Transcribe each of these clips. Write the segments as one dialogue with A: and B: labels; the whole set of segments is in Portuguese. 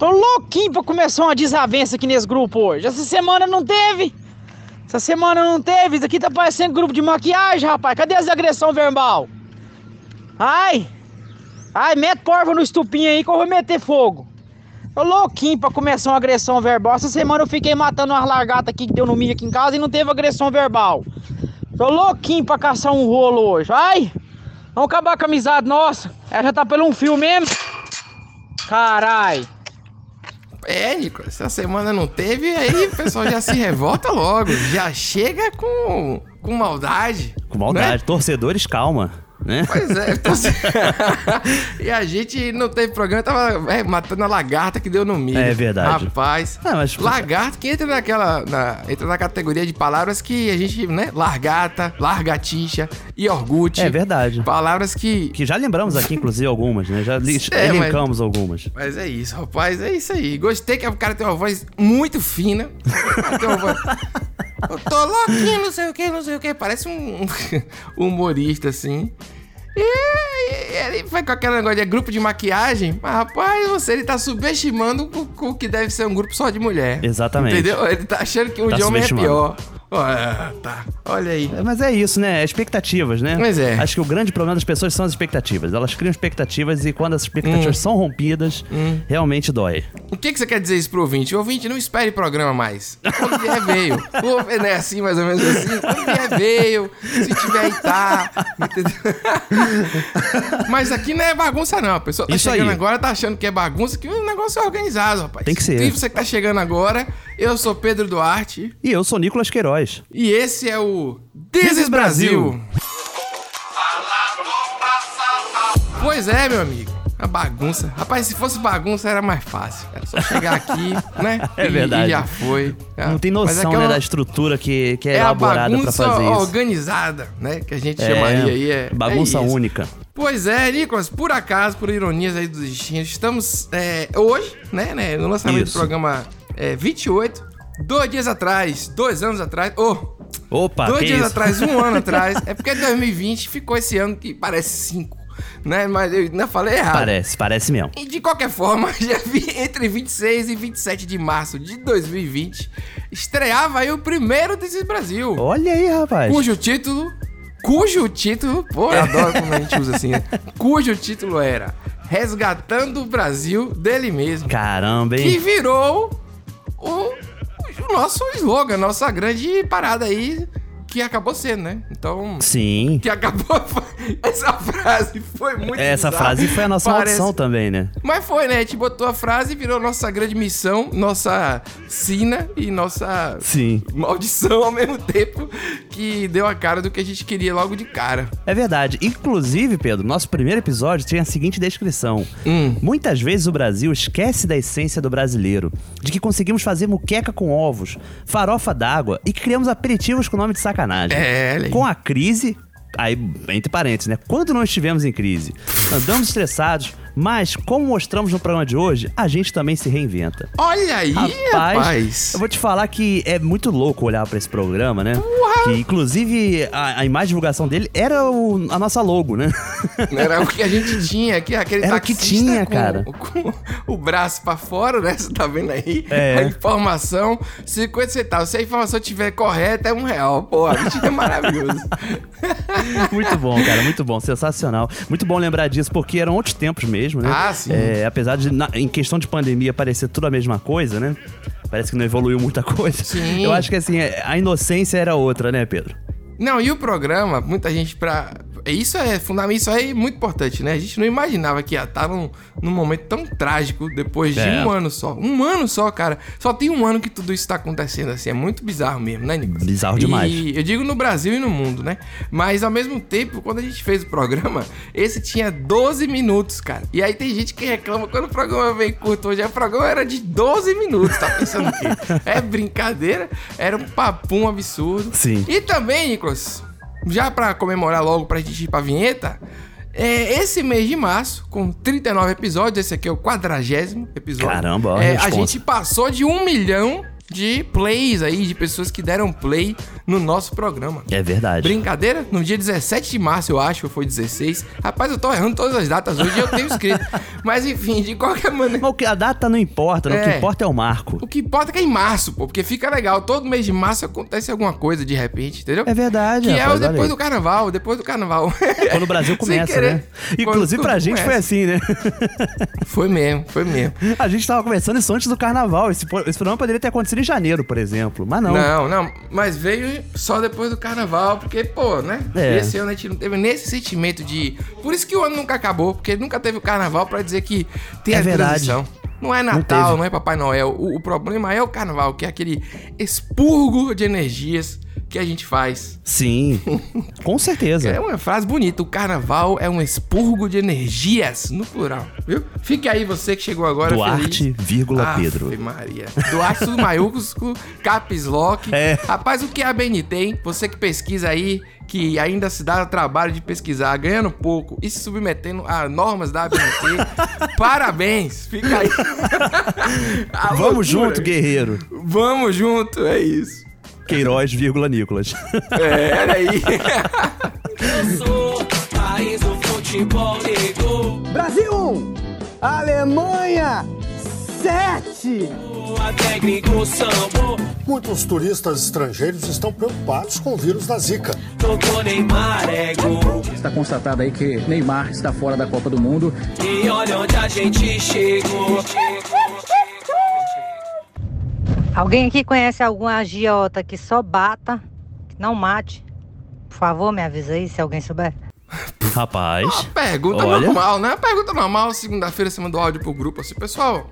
A: Tô louquinho pra começar uma desavença aqui nesse grupo hoje. Essa semana não teve. Essa semana não teve. Isso aqui tá parecendo grupo de maquiagem, rapaz. Cadê as agressão verbal? Ai! Ai, mete porva no estupinho aí que eu vou meter fogo. Tô louquinho pra começar uma agressão verbal. Essa semana eu fiquei matando umas largatas aqui que deu no milho aqui em casa e não teve agressão verbal. Tô louquinho pra caçar um rolo hoje. Ai! Vamos acabar com a amizade nossa. Ela já tá pelo um fio mesmo. Carai.
B: É, Nico, essa semana não teve, aí o pessoal já se revolta logo. Já chega com, com maldade.
C: Com maldade.
B: Né?
C: Torcedores, calma. Né?
B: Pois é, então, assim, e a gente não teve programa, tava é, matando a lagarta que deu no milho.
C: É verdade.
B: Rapaz.
C: Ah, mas-
B: Lagarta que entra naquela. Na, entra na categoria de palavras que a gente, né? Largata, largatixa, iogurte.
C: É verdade.
B: Palavras que.
C: Que já lembramos aqui, inclusive, algumas, né? Já
B: É, mas-
C: elencamos algumas.
B: Mas é isso, rapaz, é isso aí. Gostei que o cara tem uma voz muito fina. Tem uma voz- Eu tô louquinho, não sei o que, não sei o que. Parece um um humorista, assim. E, ele foi com aquele negócio de grupo de maquiagem. Mas, rapaz, você ele tá subestimando o, o que deve ser um grupo só de mulher.
C: Exatamente.
B: Entendeu? Ele tá achando que o
C: Tá
B: de homem é pior. Olha, tá. Olha aí.
C: É, Mas é isso, né? Expectativas, né?
B: Mas é.
C: Acho que o grande problema das pessoas são as expectativas. Elas criam expectativas e quando as expectativas
B: Hum.
C: são rompidas, realmente dói.
B: O que, que você quer dizer isso pro ouvinte? O ouvinte não espere programa mais. Quando vier, veio. O, é assim, mais ou menos assim? Quando vier, veio. Se tiver aí, tá. Mas aqui não é bagunça, não. A pessoa tá
C: Isso
B: chegando
C: aí.
B: agora, tá achando que é bagunça, que o negócio é organizado, rapaz.
C: Tem que ser.
B: E você que tá chegando agora, eu sou Pedro Duarte.
C: E eu sou Nicolas Queiroz.
B: E esse é o This is Brasil. Pois é, meu amigo. A bagunça. Rapaz, se fosse bagunça era mais fácil. Era só chegar aqui, né?
C: É verdade.
B: E já foi.
C: Não tem noção,
B: é que
C: né,
B: é
C: da estrutura que, que é,
B: É
C: elaborada pra
B: bagunça
C: fazer isso.
B: organizada, né? Que a gente chamaria aí. É,
C: bagunça
B: é
C: única.
B: Pois é, Nicolas, por acaso, por ironias aí dos destinos, estamos é, hoje, né, né, no lançamento
C: Isso.
B: do programa é, 28, dois dias atrás, dois anos atrás, oh,
C: Opa,
B: dois
C: que
B: dias
C: isso?
B: atrás, um ano atrás, é porque 2020 ficou esse ano que parece cinco, né, mas eu ainda falei errado.
C: Parece, parece mesmo.
B: E de qualquer forma, já vi entre 26 e 27 de março de 2020, estreava aí o primeiro This is Brasil
C: Olha aí, rapaz.
B: cujo título. Cujo título. Pô, eu adoro como a gente usa assim, né? Cujo título era Resgatando o Brasil dele mesmo.
C: Caramba,
B: Que
C: hein?
B: virou o, o nosso slogan, nossa grande parada aí, que acabou sendo, né? Então.
C: Sim.
B: Que acabou. Essa frase foi muito.
C: Essa
B: bizarra.
C: frase foi a nossa
B: Parece-
C: maldição também, né?
B: Mas foi, né? A gente botou a frase e virou nossa grande missão, nossa sina e nossa
C: Sim.
B: maldição ao mesmo tempo que deu a cara do que a gente queria logo de cara.
C: É verdade. Inclusive, Pedro, nosso primeiro episódio tinha a seguinte descrição.
B: Hum.
C: Muitas vezes o Brasil esquece da essência do brasileiro, de que conseguimos fazer muqueca com ovos, farofa d'água e que criamos aperitivos com nome de sacanagem.
B: É.
C: Com a crise, aí, entre parênteses, né? Quando não estivemos em crise, andamos estressados, mas como mostramos no programa de hoje, a gente também se reinventa.
B: Olha aí,
C: Rapaz,
B: rapaz.
C: eu vou te falar que é muito louco olhar pra esse programa, né? Que inclusive a, a imagem de divulgação dele era o- a nossa logo, né?
B: Era o que a gente tinha aqui, aquele
C: Era o que tinha,
B: com,
C: cara.
B: com o braço pra fora, né? Você tá vendo aí?
C: É.
B: A informação, 50 centavos. Se a informação estiver correta, é um real. Porra, a gente é maravilhoso.
C: muito bom, cara, muito bom, sensacional. Muito bom lembrar disso, porque eram outros tempos mesmo, né?
B: Ah, sim.
C: É, apesar de, na- em questão de pandemia, parecer tudo a mesma coisa, né? Parece que não evoluiu muita coisa.
B: Sim.
C: Eu acho que assim, a inocência era outra, né, Pedro?
B: Não, e o programa, muita gente pra. Isso é fundamental, isso aí é muito importante, né? A gente não imaginava que ia estar num, num momento tão trágico depois de
C: É.
B: um ano só. Um ano só, cara. Só tem um ano que tudo isso tá acontecendo assim. É muito bizarro mesmo, né, Nicolas?
C: Bizarro demais.
B: E eu digo no Brasil e no mundo, né? Mas ao mesmo tempo, quando a gente fez o programa, esse tinha 12 minutos, cara. E aí tem gente que reclama quando o programa vem curto. Hoje o programa era de 12 minutos. Tá pensando o quê? É brincadeira? Era um papum absurdo.
C: Sim.
B: E também, Nicolas, já pra comemorar logo pra gente ir pra vinheta, é, esse mês de março, com 39 episódios, esse aqui é o quadragésimo episódio.
C: Caramba, ó,
B: é, A
C: responsa.
B: gente passou de um milhão de plays aí, de pessoas que deram play no nosso programa.
C: É verdade.
B: Brincadeira? No dia 17 de março, eu acho, foi 16. Rapaz, eu tô errando todas as datas hoje eu tenho escrito. Mas enfim, de qualquer maneira.
C: Mas a data não importa, né? o que
B: É.
C: importa é o marco.
B: O que importa é que é em março, pô, porque fica legal. Todo mês de março acontece alguma coisa de repente, entendeu?
C: É verdade,
B: Que é o
C: rapaz, olha
B: depois do carnaval, depois do carnaval.
C: Quando o Brasil começa, né? Inclusive pra gente foi
B: começa.
C: assim, né?
B: Foi mesmo, foi mesmo.
C: A gente tava conversando isso antes do carnaval. Esse, esse programa poderia ter acontecido em janeiro, por exemplo. Mas não.
B: Não, não, mas veio só depois do carnaval, porque, pô, né?
C: É.
B: Esse ano a gente não teve nesse sentimento de. Por isso que o ano nunca acabou, porque nunca teve o carnaval pra dizer que tem
C: É
B: a
C: verdade.
B: transição. Não é Natal,
C: teve.
B: não, é Papai Noel. O, o problema é o carnaval, que é aquele expurgo de energias que a gente faz.
C: Sim, com certeza.
B: É uma frase bonita. O carnaval é um expurgo de energias, no plural, viu? Fique aí você que chegou agora
C: Duarte,
B: feliz.
C: vírgula,
B: Ave
C: Pedro.
B: Maria. Duarte, tudo maiúsculo, caps lock.
C: É.
B: Rapaz, o que é a BNT, hein? Você que pesquisa aí, que ainda se dá o trabalho de pesquisar, ganhando pouco e se submetendo a normas da ABNT, parabéns. Fica aí. A loucura.
C: Vamos junto, guerreiro.
B: Vamos junto, é isso.
C: Queiroz, vírgula, Nicolas.
B: É, olha aí.
D: Eu sou país do futebol negro.
E: Brasil 1, Alemanha 7.
D: Até gringo sambo.
F: Muitos turistas estrangeiros estão preocupados com o vírus da Zika.
D: Tocou Neymar é gol.
G: Está constatado aí que Neymar está fora da Copa do Mundo.
D: E olha onde a gente chegou.
H: Alguém aqui conhece algum agiota que só bata, que não mate? Por favor, me avisa aí se alguém souber.
C: Rapaz.
B: Pergunta
C: Olha.
B: normal, né? Pergunta normal, segunda-feira você mandou áudio pro grupo assim, pessoal.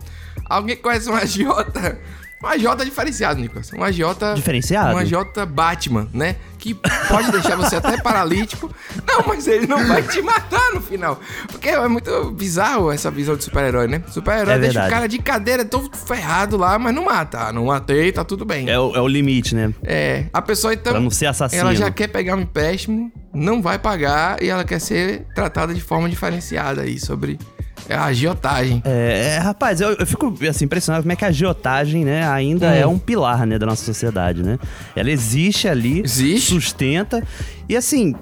B: Alguém conhece um agiota? Um agiota diferenciado, Nicolas. Um agiota.
C: Diferenciado?
B: Um agiota Batman, né? Que pode deixar você até paralítico. Não, mas ele não vai te matar no final. Porque é muito bizarro essa visão de super-herói, né? Super-herói
C: É
B: deixa o
C: verdade.
B: cara de cadeira todo ferrado lá, mas não mata. Ah, não matei, tá tudo bem.
C: É o, é o limite, né?
B: É, a pessoa então.
C: Pra não ser assassino.
B: Ela já quer pegar um empréstimo, não vai pagar e ela quer ser tratada de forma diferenciada aí sobre a agiotagem.
C: É, é, rapaz, eu, eu fico assim, impressionado como é que a agiotagem, né, ainda
B: Hum.
C: é um pilar, né, da nossa sociedade, né? Ela existe ali,
B: Existe.
C: sustenta, e assim,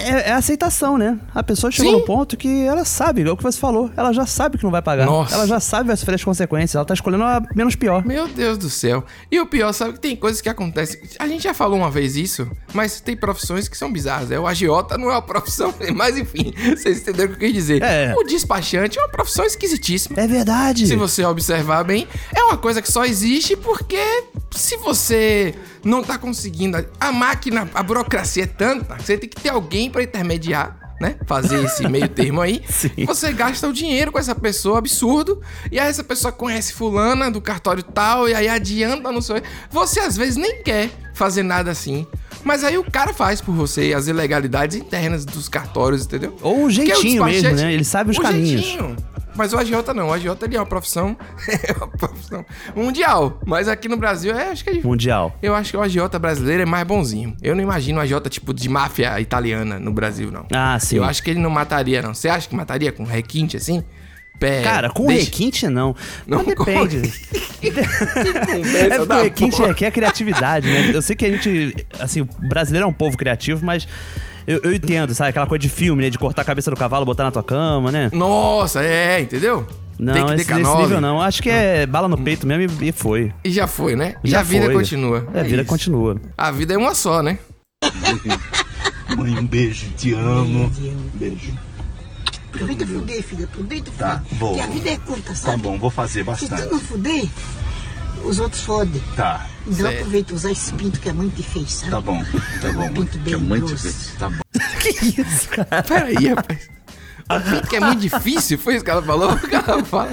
C: é, é aceitação, né? A pessoa chegou
B: Sim.
C: num ponto que ela sabe, é o que você falou, ela já sabe que não vai pagar.
B: Nossa.
C: Ela já sabe vai sofrer as consequências, ela tá escolhendo a menos pior.
B: Meu Deus do céu. E o pior, sabe que tem coisas que acontecem. A gente já falou uma vez isso, mas tem profissões que são bizarras. É o agiota não é uma profissão, mas enfim, vocês entenderam o que eu quis dizer.
C: É.
B: O despachante é uma profissão esquisitíssima.
C: É verdade.
B: Se você observar bem, é uma coisa que só existe porque se você não tá conseguindo. A máquina, a burocracia é tanta que você tem que ter alguém pra intermediar. Né? Fazer esse meio termo aí.
C: Sim.
B: Você gasta o dinheiro com essa pessoa absurdo. E aí essa pessoa conhece fulana do cartório tal. E aí adianta no seu. Você às vezes nem quer fazer nada assim. Mas aí o cara faz por você as ilegalidades internas dos cartórios, entendeu?
C: Ou o jeitinho mesmo,
B: despachante-
C: né? Ele sabe os
B: o
C: caminhos.
B: jeitinho. Mas o agiota não. O agiota ele é uma profissão. é uma profissão mundial. Mas aqui no Brasil, é, acho que é
C: Mundial.
B: eu acho que o agiota brasileiro é mais bonzinho. Eu não imagino um agiota tipo de máfia italiana no Brasil, não.
C: Ah, sim.
B: Eu acho que ele não mataria, não. Você acha que mataria com requinte assim? Pé,
C: Cara, com
B: deixa-
C: requinte não.
B: Não,
C: Mas depende. É porque o requinte
B: porra.
C: aqui é criatividade, né? Eu sei que a gente, assim, o brasileiro é um povo criativo, mas eu, eu entendo, sabe? Aquela coisa de filme, né? De cortar a cabeça do cavalo, botar na tua cama, né?
B: Nossa, é, entendeu?
C: Não,
B: Tem que
C: esse,
B: ter
C: nesse
B: K9.
C: nível não. Acho que é bala no peito mesmo e, e foi.
B: E já foi, né? E
C: Já
B: a vida
C: foi.
B: continua.
C: É, a vida
B: isso.
C: continua.
B: A vida é uma só, né?
I: Mãe, um beijo, te amo. Beijo.
J: Aproveita fuder, filho. Aproveita fuder.
I: Tá, vou.
J: Porque a vida é curta,
I: Tá
J: sabe?
I: bom, vou fazer
J: Se tu
I: bastante.
J: não fuder, os outros fodem.
I: Tá,
J: Então
B: Certo.
J: aproveita usar esse pinto que é muito difícil, sabe?
I: tá bom, tá bom.
J: Pinto bem
I: Que é muito
J: grosso.
I: difícil. Tá bom.
C: Que isso, cara?
B: Peraí, rapaz. O pinto que é muito difícil, foi isso que ela falou? Que ela fala.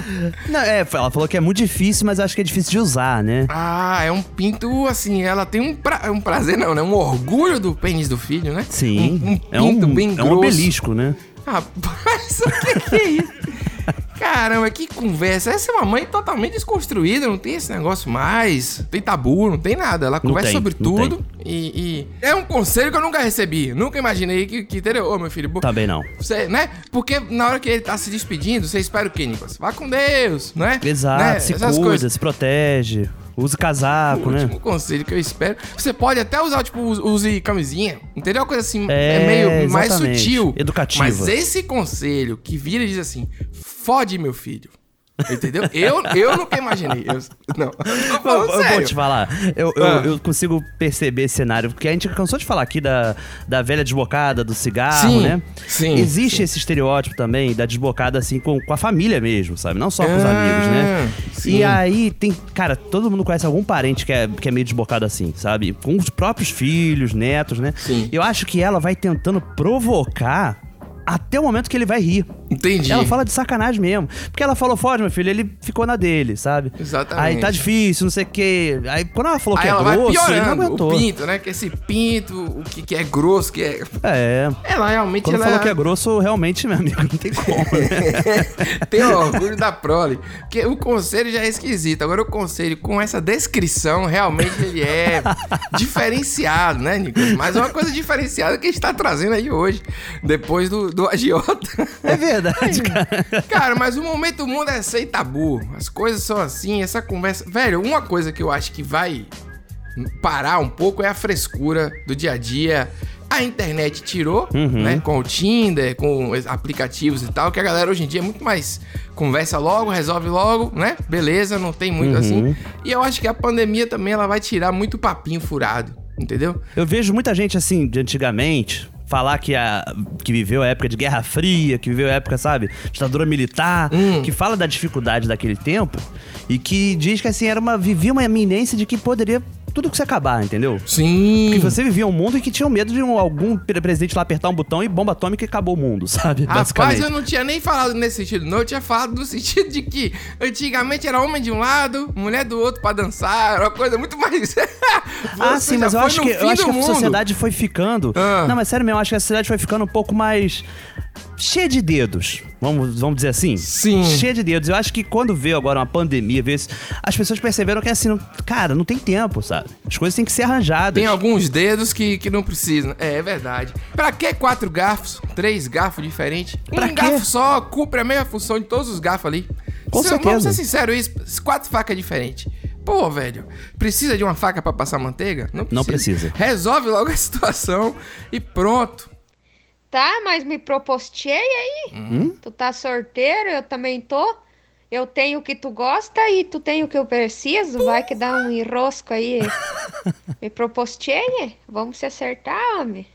C: Não, é, ela falou que é muito difícil, mas acho que é difícil de usar, né?
B: Ah, é um pinto, assim, ela tem um, pra- um prazer, não, né? Um orgulho do pênis do filho, né?
C: Sim.
B: Um, um
C: é um,
B: pinto bem
C: é
B: grosso.
C: um obelisco, né?
B: Rapaz, o que, que é isso? Caramba, que conversa. Essa é uma mãe totalmente desconstruída, não tem esse negócio mais. Não tem tabu, não tem nada. Ela conversa
C: tem,
B: sobre tudo e, e É um conselho que eu nunca recebi. Nunca imaginei que, que teria. Ô, meu filho,
C: Também não.
B: você, né? Porque na hora que ele tá se despedindo, você espera o quê, Nicolas? Vá com Deus, né?
C: Exato,
B: Né?
C: se
B: Essas
C: cuida,
B: coisas.
C: se protege. Use casaco,
B: o
C: né?
B: último conselho que eu espero. Você pode até usar, tipo, use- camisinha. Entendeu? Uma coisa assim,
C: É,
B: é, meio mais
C: exatamente.
B: sutil.
C: Educativa.
B: Mas esse conselho que vira e diz assim: fode meu filho. Entendeu? Eu, eu nunca imaginei. Eu, não,
C: Eu,
B: falando
C: eu vou te falar, eu, eu,
B: Ah.
C: eu consigo perceber esse cenário, porque a gente cansou de falar aqui da, da velha desbocada, do cigarro,
B: Sim,
C: né?
B: sim,
C: Existe
B: sim.
C: esse estereótipo também da desbocada, assim, com, com a família mesmo, sabe? Não só com os
B: Ah,
C: amigos, né?
B: sim.
C: E aí tem, cara, todo mundo conhece algum parente que é, que é meio desbocado assim, sabe? Com os próprios filhos, netos, né?
B: Sim.
C: Eu acho que ela vai tentando provocar até o momento que ele vai rir.
B: Entendi.
C: Ela fala de sacanagem mesmo. Porque ela falou, foge, meu filho, ele ficou na dele, sabe?
B: Exatamente.
C: Aí tá difícil, não sei o quê. Aí quando ela falou
B: Aí
C: que é
B: ela vai
C: grosso, ele não
B: piorando
C: aguentou.
B: o pinto, né? Que esse pinto, o que, que é grosso, que é.
C: É.
B: Ela realmente
C: Quando
B: ela
C: falou que é grosso, realmente, meu amigo, não tem como, né?
B: tem orgulho da prole. Porque o conselho já é esquisito. Agora o conselho com essa descrição, realmente ele é diferenciado, né, Nicolas? Mas é uma coisa diferenciada que a gente tá trazendo aí hoje, depois do, do agiota.
C: É verdade, cara.
B: Cara, mas o momento do mundo é sem tabu. As coisas são assim, essa conversa. Velho, uma coisa que eu acho que vai parar um pouco é a frescura do dia a dia. A internet tirou,
C: Uhum.
B: né? Com o Tinder, com os aplicativos e tal, que a galera hoje em dia é muito mais conversa logo, resolve logo, né? Beleza, não tem muito
C: Uhum.
B: assim. E eu acho que a pandemia também ela vai tirar muito papinho furado, entendeu?
C: Eu vejo muita gente, assim, de antigamente... Falar que, a, que viveu a época de Guerra Fria, que viveu a época, sabe, ditadura militar,
B: Hum.
C: que fala da dificuldade daquele tempo e que diz que, assim, era uma, vivia uma iminência de que poderia tudo que se acabar, entendeu?
B: Sim.
C: Que você vivia um mundo em que tinha medo de um- algum pre- presidente lá apertar um botão e bomba atômica e acabou o mundo, sabe?
B: Rapaz, eu não tinha nem falado nesse sentido, não. Eu tinha falado no sentido de que antigamente era homem de um lado, mulher do outro pra dançar, era uma coisa muito mais.
C: Ah,
B: Você
C: sim, mas eu acho que, eu acho que a sociedade foi ficando.
B: Ah.
C: Não, mas sério mesmo, eu acho que a sociedade foi ficando um pouco mais. Cheia de dedos. Vamos, vamos dizer assim?
B: Sim.
C: Cheia de dedos. Eu acho que quando veio agora uma pandemia, veio esse- as pessoas perceberam que assim, não- cara, não tem tempo, sabe? As coisas têm que ser arranjadas.
B: Tem alguns dedos que, que não precisam. É, é verdade. Pra que quatro garfos? Três garfos diferentes?
C: Pra
B: um
C: quê?
B: garfo só cumpre a mesma função de todos os garfos ali.
C: Com
B: Se-
C: certeza.
B: Vamos ser sinceros, isso, quatro facas diferentes. Pô, velho, precisa de uma faca pra passar manteiga? Não precisa.
C: Não precisa.
B: Resolve logo a situação e pronto.
K: Tá, mas me propostei aí.
B: Hum?
K: Tu tá sorteiro, eu também tô. Eu tenho o que tu gosta e tu tem o que eu preciso. Vai que dá um enrosco aí. me propostei, vamos se acertar, homem.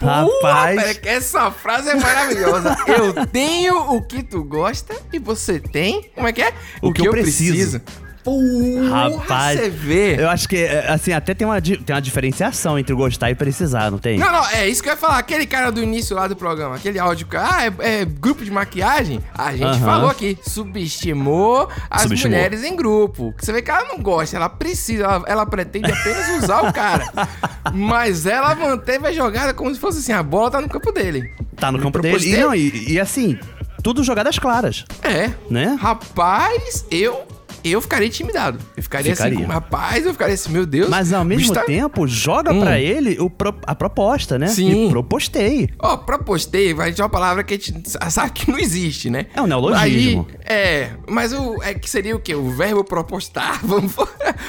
C: Rapaz.
B: Pera, que essa frase é maravilhosa. eu tenho o que tu gosta e você tem. Como é que é?
C: O que eu preciso.
B: Porra,
C: Rapaz,
B: você vê.
C: eu acho que, é, assim, até tem uma, tem uma diferenciação entre gostar e precisar, não tem?
B: Não, não, é isso que eu ia falar. Aquele cara do início lá do programa, aquele áudio, que, ah, é, é grupo de maquiagem. A gente falou aqui, subestimou as
C: Subestimou.
B: mulheres em grupo. Você vê que ela não gosta, ela precisa, ela, ela pretende apenas usar o cara. Mas ela manteve a jogada como se fosse assim, a bola tá no campo dele.
C: Tá no campo dele. E, não, e, e assim, tudo jogadas claras,
B: É.
C: né?
B: Rapaz, eu eu ficaria intimidado. Eu ficaria,
C: Ficaria.
B: assim, como, rapaz, eu ficaria assim, meu Deus.
C: Mas ao mesmo
B: bicho tá-
C: tempo, joga
B: Hum.
C: pra ele o pro- a proposta, né?
B: Sim.
C: E propostei.
B: Ó, propostei, vai de uma palavra que a gente sabe que não existe, né?
C: É um neologismo.
B: Aí, é, mas o, é que seria o quê? O verbo propostar, vamos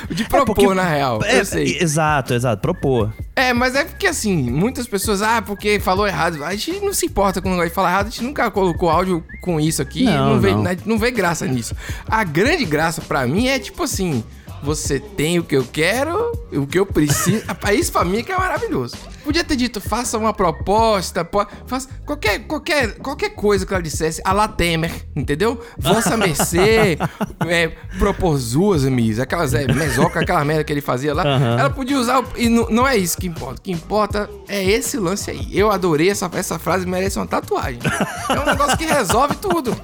B: de propor,
C: porque-
B: na real,
C: É,
B: eu sei.
C: Exato, exato, propor.
B: É, mas é porque assim, muitas pessoas, ah, porque falou errado. A gente não se importa com o negócio de falar errado, a gente nunca colocou áudio com isso aqui,
C: Não,
B: não, vê,
C: não.
B: gente não vê graça nisso. A grande graça pra mim é tipo assim, você tem o que eu quero, o que eu preciso. Isso pra mim é que é maravilhoso. Podia ter dito, faça uma proposta, po- faça qualquer, qualquer, qualquer coisa que ela dissesse, a la Temer, entendeu? Vossa mercê, é, propôs duas, amigas, aquelas é, mesoca, aquela merda que ele fazia lá.
C: Aham.
B: Ela podia usar, o- e não, não é isso que importa. O que importa é esse lance aí. Eu adorei essa, essa frase, merece uma tatuagem. É um negócio que resolve tudo.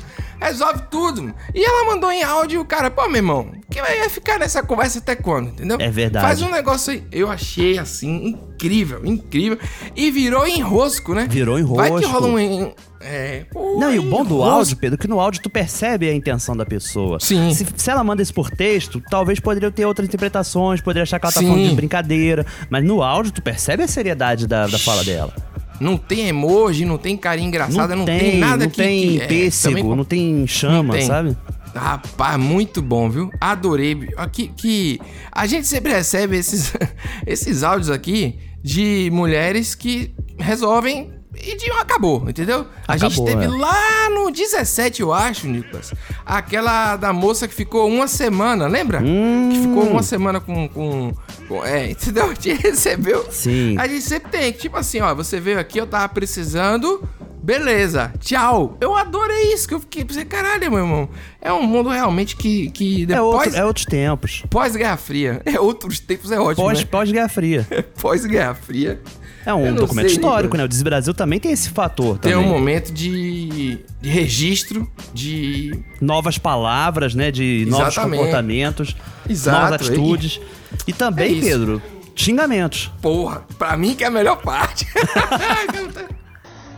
B: Resolve tudo. E ela mandou em áudio, cara, pô, meu irmão, que vai ficar nessa conversa até quando, entendeu?
C: É verdade.
B: Faz um negócio aí. Eu achei assim, incrível, incrível. E virou enrosco, né?
C: Virou
B: Vai que
C: enrosco.
B: rola um. en- É, pô,
C: Não, e o bom do
B: enrosco.
C: áudio, Pedro, é que no áudio tu percebe a intenção da pessoa.
B: Sim.
C: Se, se ela manda isso por texto, talvez poderia ter outras interpretações, poderia achar que ela tá
B: Sim.
C: falando de brincadeira. Mas no áudio tu percebe a seriedade da, da fala dela.
B: Não tem emoji, não tem carinha engraçada, não, tem, nada
C: não
B: que.
C: tem
B: que- é,
C: pêssego,
B: também-
C: não tem chama,
B: Não tem.
C: sabe?
B: Rapaz, muito bom, viu? Adorei. Aqui que a gente sempre recebe esses, esses áudios aqui de mulheres que resolvem e de acabou, entendeu? a gente teve
C: é.
B: lá no 17, eu acho, Nicolas, aquela da moça que ficou uma semana, lembra? Que ficou uma semana com, com, com- É, entendeu? A gente recebeu.
C: Sim.
B: A gente sempre tem, tipo assim, ó, você veio aqui, eu tava precisando. Beleza, tchau. Eu adorei isso, que eu fiquei pensei, caralho, meu irmão. É um mundo realmente que, que
C: É,
B: depois.
C: outro- é outros tempos.
B: Pós-Guerra Fria. É outros tempos, é ótimo.
C: Pós,
B: né?
C: pós-Guerra Fria.
B: Pós-Guerra Fria.
C: É um documento
B: sei,
C: histórico, né? O Desbrasil também tem esse fator
B: Tem
C: também.
B: um momento de, de registro, de.
C: Novas palavras, né? De novos
B: Exatamente.
C: comportamentos,
B: Exato,
C: novas atitudes. E também,
B: É.
C: Pedro, xingamentos.
B: Porra, pra mim que é a melhor parte.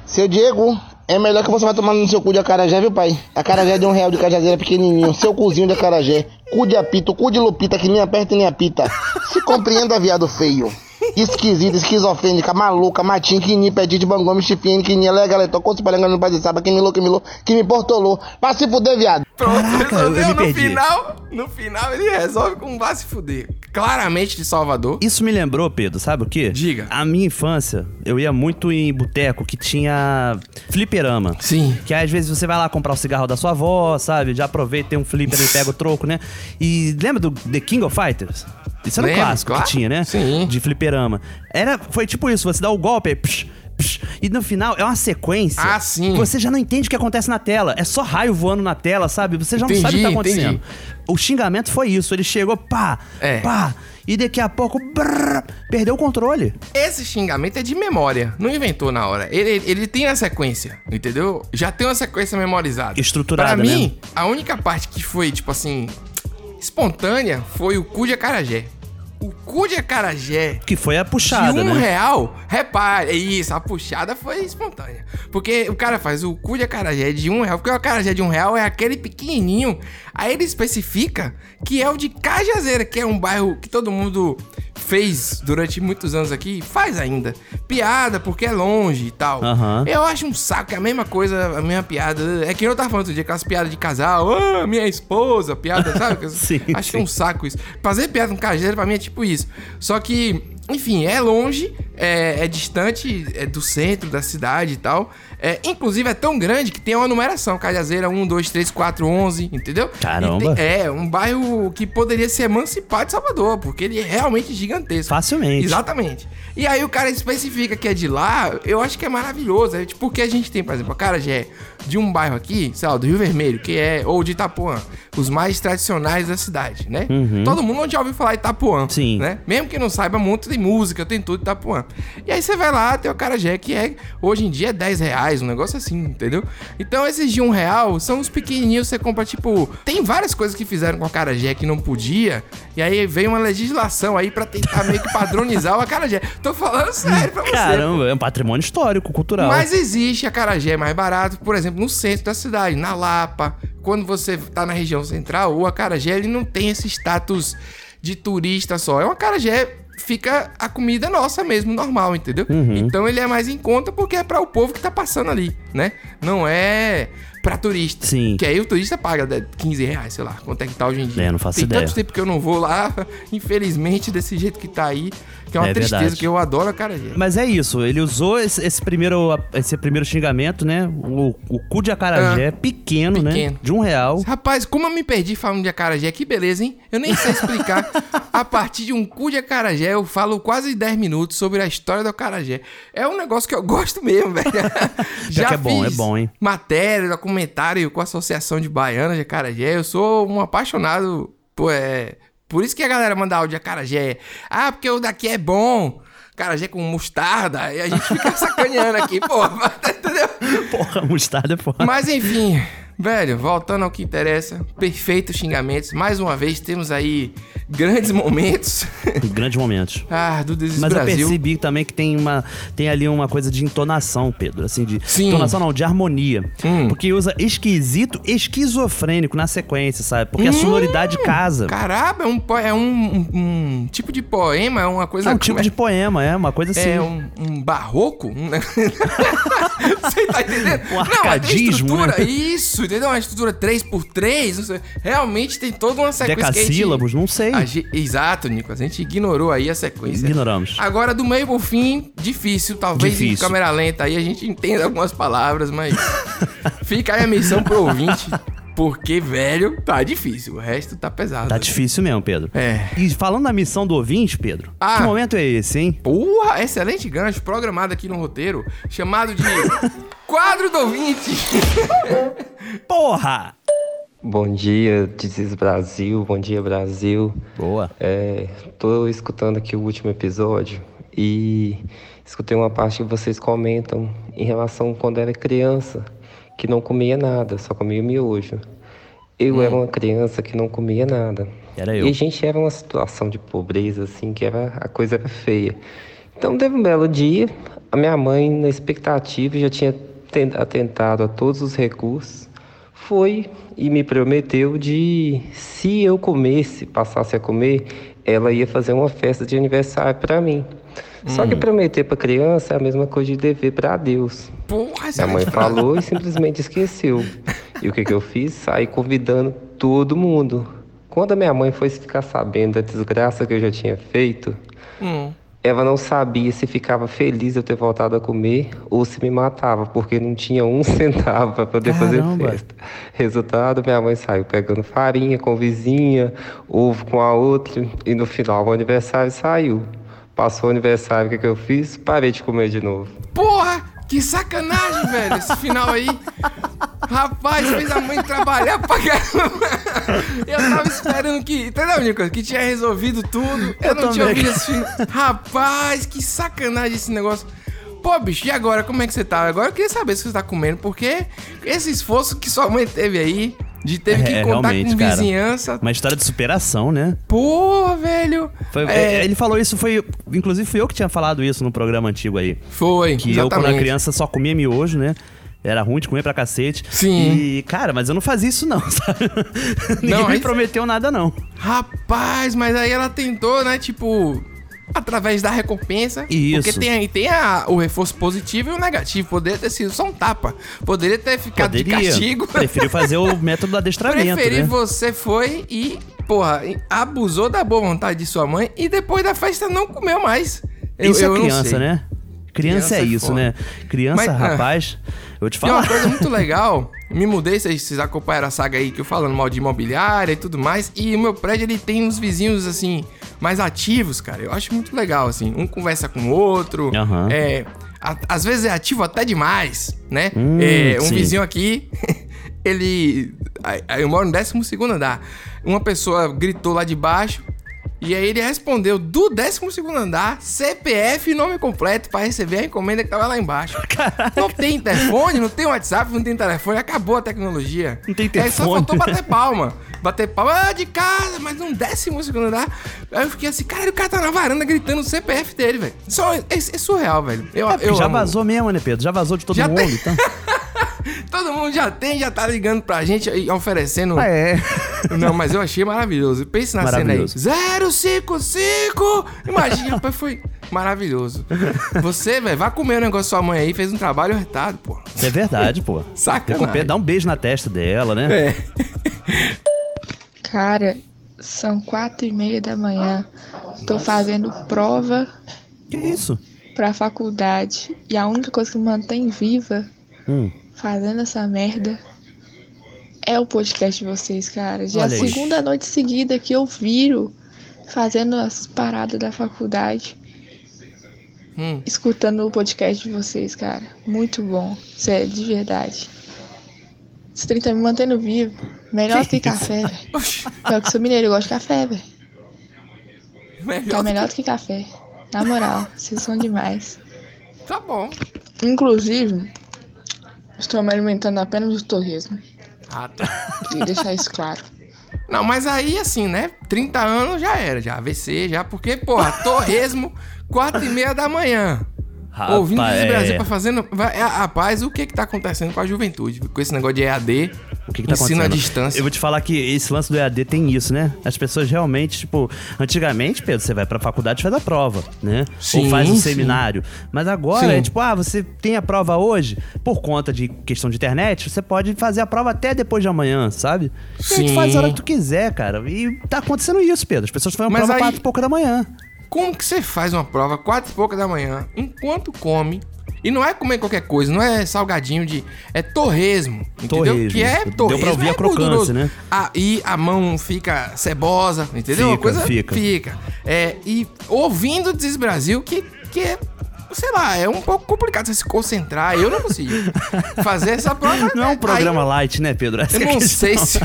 L: Seu Diego, é melhor que você vai tomar no seu cu de acarajé, viu, pai? Acarajé de um real de cajazeira pequenininho, seu cozinho de acarajé. Cu de apito, cu de lupita que nem aperta e nem apita. Se compreenda, viado feio. Esquisita, esquizofrênica, maluca, matinha, que ni pedi de bangome, chifine, que ni lega, letou, coço, palhanga, no pai de saba, que me louco, que me louco, que me portolou. Pra se fuder, viado.
B: Pronto,
C: Caraca, eu
B: resolveu
C: me
B: no
C: perdi.
B: final. No final ele resolve com vá se fuder. Claramente de Salvador.
C: Isso me lembrou, Pedro, sabe o quê?
B: Diga.
C: A minha infância, eu ia muito em boteco que tinha fliperama.
B: Sim.
C: Que às vezes você vai lá comprar o cigarro da sua avó, sabe? Já aproveita, tem um flipper e pega o troco, né? E lembra do The King of Fighters? Isso era um
B: Lembro,
C: clássico
B: claro.
C: que tinha, né?
B: Sim.
C: De fliperama. Era, foi tipo isso, você dá o golpe, aí, psh, psh, e no final é uma sequência.
B: Ah, sim.
C: que Você já não entende o que acontece na tela. É só raio voando na tela, sabe? Você já não sabe o que tá
B: Entendi,
C: acontecendo.
B: entendi.
C: O xingamento foi isso. Ele chegou, pá,
B: É.
C: pá, e daqui a pouco, brrr, perdeu o controle.
B: Esse xingamento é de memória. Não inventou na hora. Ele, ele tem a sequência, entendeu? Já tem uma sequência memorizada.
C: Estruturada,
B: Pra mim,
C: né?
B: a única parte que foi, tipo assim, espontânea foi o cu de acarajé. O cu de acarajé
C: Que foi a puxada,
B: de um
C: né?
B: real, repare, é isso, a puxada foi espontânea. Porque o cara faz o cu de acarajé de um real, porque o acarajé de um real é aquele pequenininho. Aí ele especifica que é o de Cajazeira, que é um bairro que todo mundo fez durante muitos anos aqui, faz ainda. Piada, porque é longe e tal.
C: Aham.
B: Eu acho um saco, é a mesma coisa, a mesma piada. É que eu tava falando outro dia, aquelas piadas de casal, ah, minha esposa, piada, sabe?
C: Sim,
B: acho que é
C: sim.
B: um saco isso. Fazer piada com cajazeiro pra mim é tipo isso. Só que, enfim, é longe, é, é distante é do centro da cidade e tal. É, inclusive é tão grande que tem uma numeração. Cajazeira 1, 2, 3, 4, 11, entendeu?
C: Caramba.
B: Tem- é, um bairro que poderia ser emancipado de Salvador, porque ele é realmente gigantesco.
C: Facilmente.
B: Exatamente. E aí o cara especifica que é de lá, eu acho que é maravilhoso. É, tipo, porque a gente tem, por exemplo, a Carajé de um bairro aqui, sei lá, do Rio Vermelho, que é, ou de Itapuã, os mais tradicionais da cidade, né? Todo mundo já ouviu falar Itapuã,
C: Uhum. Sim.
B: né? Mesmo que não saiba muito, tem música, tem tudo Itapuã. E aí você vai lá, tem o Carajé, que é, hoje em dia é 10 reais, um negócio assim, entendeu? Então esses de um real são os pequenininhos, você compra, tipo... Tem várias coisas que fizeram com a Carajé que não podia, e aí veio uma legislação aí pra tentar meio que padronizar o acarajé. Tô falando sério pra você.
C: Caramba, é um patrimônio histórico, cultural.
B: Mas existe acarajé mais barato, por exemplo, no centro da cidade, na Lapa. Quando você tá na região central, o acarajé ele não tem esse status de turista só. É um acarajé fica a comida nossa mesmo, normal, entendeu?
C: Uhum.
B: Então ele é mais em conta porque é para o povo que tá passando ali, né? Não é pra turista.
C: Sim.
B: Que aí o turista paga né, 15 reais, sei lá, quanto é que tá hoje em dia.
C: É, não faço
B: Tem
C: ideia.
B: tanto tempo que eu não vou lá, infelizmente, desse jeito que tá aí, que é uma
C: É
B: tristeza,
C: verdade.
B: que eu adoro acarajé.
C: Mas é isso, ele usou esse, esse primeiro, esse primeiro xingamento, né? O, o cu de acarajé,
B: Ah,
C: pequeno, né?
B: pequeno.
C: De um real.
B: Rapaz, como eu me perdi falando de acarajé, que beleza, hein? Eu nem sei explicar. a partir de um cu de acarajé, eu falo quase 10 minutos sobre a história do acarajé. É um negócio que eu gosto mesmo, velho.
C: que é bom, é bom, hein?
B: matéria, documentário com a Associação de Baianas de Acarajé. Eu sou um apaixonado por... É, por isso que a galera manda áudio de acarajé. Ah, porque o daqui é bom. Acarajé com mostarda. E a gente fica sacaneando aqui, porra. Entendeu?
C: Porra, mostarda é foda.
B: Mas enfim, velho, voltando ao que interessa, perfeitos xingamentos. Mais uma vez temos aí grandes momentos.
C: Grandes momentos.
B: ah, do Desis
C: Mas eu
B: Brasil.
C: percebi também que tem, uma, tem ali uma coisa de entonação, Pedro. Assim, de.
B: Sim.
C: Entonação não, de harmonia.
B: Hum.
C: Porque usa esquisito, esquizofrênico na sequência, sabe? Porque a
B: Hum,
C: sonoridade casa.
B: Caramba, é um, é um, um- um tipo de poema, é uma coisa...
C: É um tipo de poema, é uma coisa assim.
B: É um, um barroco? Você tá entendendo?
C: Um
B: Não, mas tem
C: arcadismo,
B: estrutura,
C: né?
B: isso, entendeu? Uma estrutura 3x3, não sei. realmente tem toda uma sequência gente-
C: Decassílabos, não sei.
B: Exato, Nicolas, a gente ignorou aí a sequência.
C: Ignoramos.
B: Agora, do meio pro fim, difícil, talvez em
C: Difícil.
B: câmera lenta aí a gente entenda algumas palavras, mas fica aí a missão pro ouvinte, porque, velho, tá difícil, o resto tá pesado.
C: Tá difícil mesmo, Pedro.
B: É.
C: E falando da missão do ouvinte, Pedro,
B: Ah.
C: que momento é esse, hein?
B: Porra, excelente gancho programado aqui no roteiro, chamado de Quadro do Ouvinte.
C: Porra!
M: Bom dia, Dizes Brasil, bom dia Brasil.
C: Boa.
M: É, tô escutando aqui o último episódio e escutei uma parte que vocês comentam em relação quando era criança, que não comia nada, só comia miojo. Eu era uma criança que não comia nada.
C: Era eu.
M: E a gente era uma situação de pobreza, assim, que era, a coisa era feia. Então teve um belo dia, a minha mãe, na expectativa, já tinha atentado a todos os recursos, foi e me prometeu de, se eu comesse, passasse a comer, ela ia fazer uma festa de aniversário para mim. Só que prometer para criança é a mesma coisa de dever para Deus.
B: Porra,
M: Minha mãe falou e simplesmente esqueceu. E o que, que eu fiz? Saí convidando todo mundo. Quando a minha mãe foi ficar sabendo da desgraça que eu já tinha feito,
B: Hum.
M: Ela não sabia se ficava feliz de eu ter voltado a comer ou se me matava, porque não tinha um centavo para poder fazer
C: Caramba.
M: festa. Resultado, minha mãe saiu pegando farinha com vizinha, ovo com a outra, e no final o aniversário saiu. Passou o aniversário, o que, que eu fiz? Parei de comer de novo.
B: Porra, que sacanagem, velho, esse final aí. Rapaz, fez a mãe trabalhar pra caramba. Eu tava esperando que. Entendeu, Nicolas? Que tinha resolvido tudo. Eu,
C: Eu
B: não tinha ouvido esse final. Rapaz, que sacanagem esse negócio. Pô, bicho, e agora? Como é que você tá? Agora eu queria saber se você tá comendo, porque esse esforço que sua mãe teve aí, de teve que
C: É,
B: contar com
C: cara.
B: vizinhança.
C: Uma história de superação, né?
B: Porra, velho.
C: Foi-
B: É.
C: Ele falou isso, foi. Inclusive, fui eu que tinha falado isso no programa antigo aí.
B: Foi,
C: Que eu, quando era
B: exatamente.
C: criança, só comia miojo, né? Era ruim de comer pra cacete.
B: Sim.
C: E, cara, mas eu não fazia isso, não, sabe? Ninguém
B: Não,
C: me
B: aí-
C: prometeu nada, não.
B: Rapaz, mas aí ela tentou, né? Tipo, através da recompensa.
C: Isso.
B: Porque tem tem a- o reforço positivo e o negativo. Poderia ter sido só um tapa. Poderia ter ficado
C: Poderia.
B: de castigo.
C: Preferiu fazer o método do adestramento,
B: Preferi,
C: né?
B: você foi e, porra, abusou da boa vontade de sua mãe e depois da festa não comeu mais. Eu-
C: isso
B: eu
C: é criança, né? Criança,
B: Criança
C: é
B: é
C: isso,
B: foda.
C: né? Criança,
B: Mas, ah,
C: rapaz, eu vou te falar.
B: uma coisa muito legal. Me mudei, vocês, vocês acompanharam a saga aí que eu falando mal de imobiliária e tudo mais. E o meu prédio ele tem uns vizinhos assim mais ativos, cara. Eu acho muito legal assim. Um conversa com o outro.
C: Aham.
B: É, a- às vezes é ativo até demais, né?
C: Hum,
B: É, um
C: sim.
B: vizinho aqui, ele, eu moro no 12 segundo andar. Uma pessoa gritou lá de baixo. E aí ele respondeu do 12 andar, CPF e nome completo pra receber a encomenda que tava lá embaixo. Não tem telefone, não tem WhatsApp, não tem telefone, acabou a tecnologia.
C: Não tem
B: Aí só
C: telefone.
B: faltou bater palma. Bater palma ah, de casa, mas um 12 andar. Aí eu fiquei assim, cara, o cara tá na varanda gritando o CPF dele, velho. Só, é, é surreal, velho. Eu,
C: É,
B: eu
C: já
B: amo.
C: vazou mesmo, né, Pedro? Já vazou de todo
B: Já
C: mundo,
B: tem.
C: então.
B: Todo mundo já tem, já tá ligando pra gente e oferecendo.
C: Ah, é.
B: Não, mas eu achei maravilhoso. Pense na cena aí.
C: Maravilhoso.
B: 055! Imagina, rapaz, foi maravilhoso. Você, velho, vai comer o negócio da sua mãe aí, fez um trabalho retado, pô.
C: Isso é verdade, pô.
B: Sacanagem.
C: Dá um beijo na testa dela, né?
B: É.
N: Cara, são quatro e meia da manhã. Tô fazendo prova
C: Que isso?
N: pra faculdade. E a única coisa que me mantém viva
C: Hum.
N: Fazendo essa merda é o podcast de vocês, cara. Já é a segunda noite seguida que eu viro fazendo as paradas da faculdade,
B: Hum.
N: escutando o podcast de vocês, cara. Muito bom. Sério, de verdade. Esse trem tá me mantendo vivo. Melhor que, café, velho. Pior que sou mineiro, eu gosto de café, velho. Tá melhor do que café. Na moral, vocês são demais.
B: Tá bom.
N: Inclusive, estou me alimentando apenas do torresmo.
B: Ah, tá.
N: Queria deixar isso claro.
B: Não, mas aí assim, né? 30 anos já era, já AVC, já, porque, porra, torresmo, 4 e meia da manhã.
C: Rapaz,
B: Ouvindo esse Brasil
C: é.
B: pra fazendo. Rapaz, o que que tá acontecendo com a juventude? Com esse negócio de EAD,
C: O que, que tá
B: ensino à
C: acontecendo?
B: distância.
C: Eu vou te falar que esse lance do EAD tem isso, né? As pessoas realmente, tipo, antigamente, Pedro, você vai pra faculdade e faz a prova, né?
B: Sim,
C: Ou faz um
B: sim.
C: seminário. Mas agora
B: Sim.
C: é tipo, ah, você tem a prova hoje, por conta de questão de internet, você pode fazer a prova até depois de amanhã, sabe? E a gente
B: Sim.
C: faz a hora que tu quiser, cara. E tá acontecendo isso, Pedro. As pessoas fazem a
B: Mas
C: prova
B: aí-
C: quatro e pouco da manhã.
B: Como que você faz uma prova quatro e pouca da manhã, enquanto come? E não é comer qualquer coisa, não é salgadinho de. É torresmo. Entendeu?
C: Torresmo.
B: Que é
C: Deu
B: torresmo.
C: pra ouvir
B: é
C: a crocância,
B: gorduroso.
C: né?
B: Aí a mão fica cebosa, entendeu?
C: Fica,
B: coisa
C: fica.
B: fica. É, e ouvindo o Desbrasil, que, que é. Sei lá, é um pouco complicado você se concentrar. Eu não consigo fazer essa prova.
C: Não é um
B: Aí-
C: programa light, né, Pedro? Essa
B: eu
C: é
B: não
C: questão.
B: sei se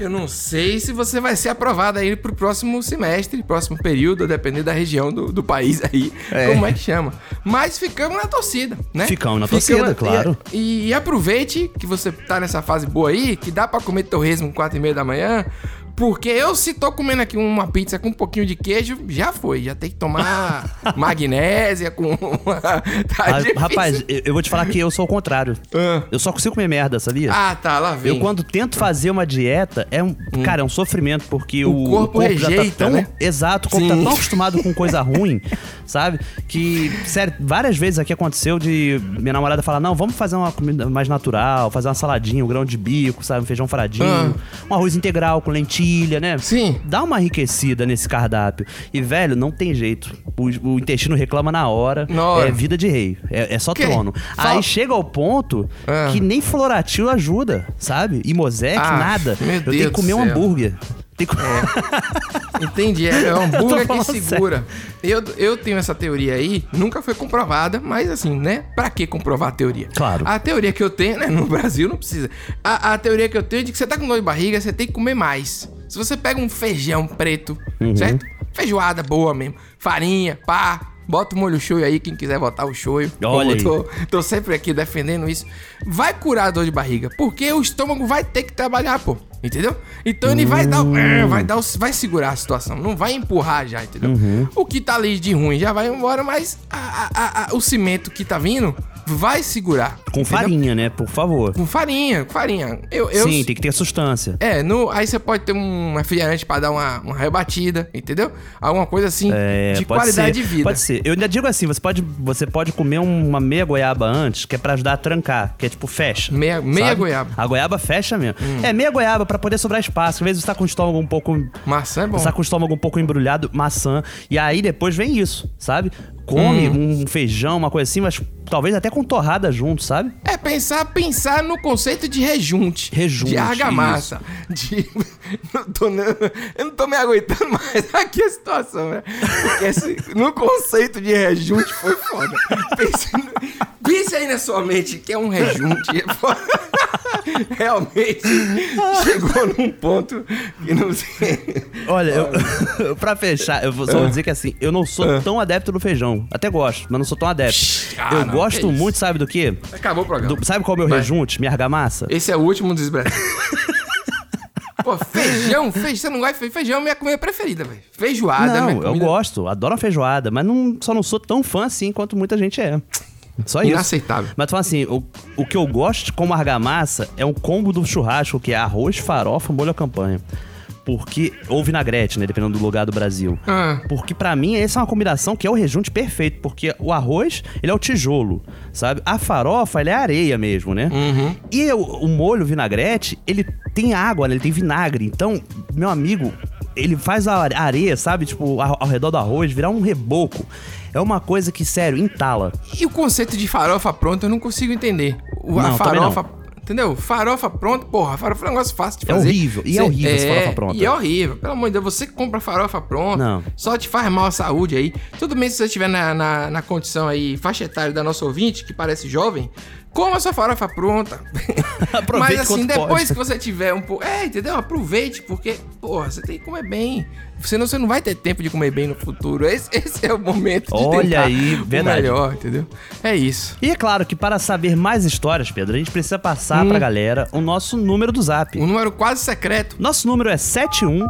B: eu não sei se você vai ser aprovado aí pro próximo semestre, próximo período, dependendo da região do, do país aí,
C: É.
B: como é que chama. Mas ficamos na torcida, né?
C: Ficamos na torcida, claro.
B: E, e aproveite que você tá nessa fase boa aí, que dá pra comer torresmo 4 e meia da manhã. Porque eu, se tô comendo aqui uma pizza com um pouquinho de queijo, já foi. Já tem que tomar magnésia com. tá
C: Ah. Rapaz, eu vou te falar que eu sou o contrário. Eu só consigo comer merda, sabia?
B: Ah, tá, lá vem.
C: Eu quando tento fazer uma dieta, é um, cara, é um sofrimento, porque o,
B: O corpo
C: já
B: rejeita,
C: tá tão,
B: né?
C: Exato, o corpo
B: Sim.
C: tá tão acostumado com coisa ruim, sabe? Que, sério, várias vezes aqui aconteceu de minha namorada falar, não, vamos fazer uma comida mais natural, fazer uma saladinha, um grão de bico, sabe? Um feijão fradinho,
B: Ah.
C: um arroz integral com lentilha, né?
B: Sim.
C: Dá uma enriquecida nesse cardápio. E, velho, não tem jeito. O, o intestino reclama na hora.
B: Na hora.
C: É vida de rei. É, é só
B: Que?
C: trono.
B: Fala-
C: Aí chega ao ponto
B: Ah.
C: que nem Floratil ajuda, sabe? E Mosec,
B: Ah,
C: nada.
B: meu
C: Eu
B: Deus
C: tenho que comer um hambúrguer. Que...
B: Entendi, é, é um hambúrguer que segura. Eu, eu tenho essa teoria aí, nunca foi comprovada, mas assim, né? Pra que comprovar a teoria?
C: Claro.
B: A teoria que eu tenho, né? No Brasil não precisa. A, a teoria que eu tenho é de que você tá com dor de barriga, você tem que comer mais. Se você pega um feijão preto,
C: Uhum.
B: certo? Feijoada boa mesmo. Farinha, pá. Bota o molho shoyu aí, quem quiser botar o shoyu.
C: Olha
B: eu tô, tô sempre aqui defendendo isso. Vai curar a dor de barriga, porque o estômago vai ter que trabalhar, pô. Entendeu? Então ele vai dar,
C: Hum.
B: vai dar, vai segurar a situação, não vai empurrar já, entendeu?
C: Uhum.
B: O que tá ali de ruim já vai embora, mas a- a- a- o cimento que tá vindo vai segurar.
C: Com farinha, né? Por favor.
B: Com farinha, com farinha. Eu, eu,
C: Sim, tem que ter sustância.
B: é, no, aí você pode ter um refrigerante pra dar uma, uma rebatida, entendeu? Alguma coisa assim
C: É,
B: de qualidade
C: ser,
B: de vida.
C: Pode ser. Eu ainda digo assim, você pode, você pode comer uma meia goiaba antes, que é pra ajudar a trancar, que é tipo fecha.
B: Meia- meia goiaba. Hum.
C: A goiaba fecha mesmo. É, meia goiaba pra poder sobrar espaço. Às vezes você tá com o estômago um pouco...
B: Maçã é bom.
C: Você tá com o estômago um pouco embrulhado, maçã. E aí depois vem isso, sabe? Come
B: Hum.
C: um feijão, uma coisa assim, mas talvez até com torrada junto, sabe?
B: É pensar, pensar no conceito de rejunte.
C: Rejunte,
B: De argamassa. De. Não tô, não, eu não tô me aguentando mais aqui a situação, né? Porque esse, no conceito de rejunte foi foda. Pense, pense aí na sua mente que é um rejunte. é foda. Realmente chegou num ponto que não sei.
C: Olha, eu, pra fechar, eu vou só
B: Ah.
C: vou dizer que assim, eu não sou tão adepto do feijão. Até gosto, mas não sou tão adepto.
B: Ah,
C: eu
B: não,
C: gosto
B: isso.
C: muito, sabe do quê?
B: Acabou o programa.
C: Do- sabe qual é o meu
B: Vai.
C: rejunte? Minha argamassa?
B: Esse é o último dos. Pô, feijão, feijão, você não gosta de feijão? É minha comida preferida, velho. Feijoada, é
C: não, eu
B: comida...
C: gosto, adoro uma feijoada, mas não, só não sou tão fã assim quanto muita gente é. Só isso.
B: Inaceitável.
C: Mas tu fala assim, o, o que eu gosto como argamassa é um combo do churrasco, que é arroz, farofa, molho à campanha. Porque. Ou vinagrete, né? Dependendo do lugar do Brasil.
B: Ah.
C: Porque pra mim essa é uma combinação que é o rejunte perfeito. Porque o arroz, ele é o tijolo, sabe? A farofa, ele é areia mesmo, né?
B: Uhum.
C: E o, o molho vinagrete, ele tem água, né? Ele tem vinagre. Então, meu amigo, ele faz a areia, sabe? Tipo, ao, ao redor do arroz, virar um reboco. É uma coisa que, sério, entala.
B: E o conceito de farofa pronta eu não consigo entender. O, a
C: Não,
B: farofa. Entendeu? Farofa pronta, porra, farofa é um negócio fácil de
C: É
B: fazer.
C: horrível, e é horrível essa farofa pronta.
B: E é horrível. Pelo amor de Deus, você que compra farofa pronta,
C: Não.
B: só te faz mal à saúde aí. Tudo bem se você estiver na, na, na condição aí, faixa etária da nossa ouvinte, que parece jovem, Coma a sua farofa pronta.
C: Aproveite
B: Mas assim, depois
C: pode.
B: que você tiver um pouco. É, entendeu? Aproveite, porque, porra, você tem que comer bem. Senão você não vai ter tempo de comer bem no futuro. Esse, esse é o momento de
C: Olha aí, verdade.
B: melhor, entendeu? É isso.
C: E é claro que para saber mais histórias, Pedro, a gente precisa passar
B: Hum.
C: pra galera o nosso número do zap.
B: Um número quase secreto.
C: Nosso número é 71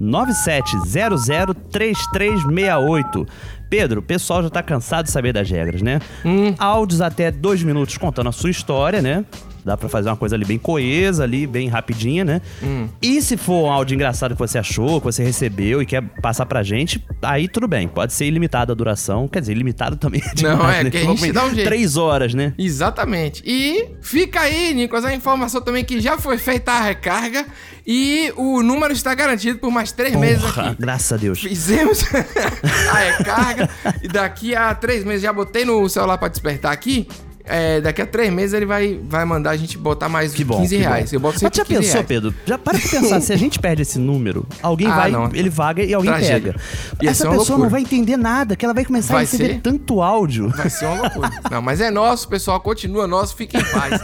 C: 97003368. Pedro, o pessoal já tá cansado de saber das regras, né?
B: Hum.
C: Áudios até dois minutos contando a sua história, né? Dá pra fazer uma coisa ali bem coesa, ali, bem rapidinha, né?
B: Hum.
C: E se for um áudio engraçado que você achou, que você recebeu e quer passar pra gente, aí tudo bem. Pode ser ilimitada a duração. Quer dizer, ilimitado também é
B: Não,
C: demais,
B: é
C: né?
B: que a gente dá um jeito.
C: Três horas, né?
B: Exatamente. E fica aí, Nicolas, a informação também que já foi feita a recarga e o número está garantido por mais três meses
C: Porra,
B: aqui.
C: graças a Deus.
B: Fizemos a recarga e daqui a três meses, já botei no celular pra despertar aqui. É, daqui a três meses ele vai, vai mandar a gente botar mais
C: Que bom.
B: 15
C: que
B: reais.
C: bom.
B: Eu boto
C: Mas já
B: 15
C: pensou,
B: reais.
C: Pedro? Já para pra pensar, se a gente perde esse número, alguém
B: Ah,
C: vai,
B: não.
C: ele vaga e alguém
B: Tragédia.
C: pega.
B: Ia
C: Essa pessoa
B: loucura.
C: não vai entender nada, que ela vai começar
B: Vai
C: a receber
B: ser?
C: tanto áudio.
B: Vai ser uma loucura. Não, mas é nosso, pessoal. Continua nosso, fiquem em paz.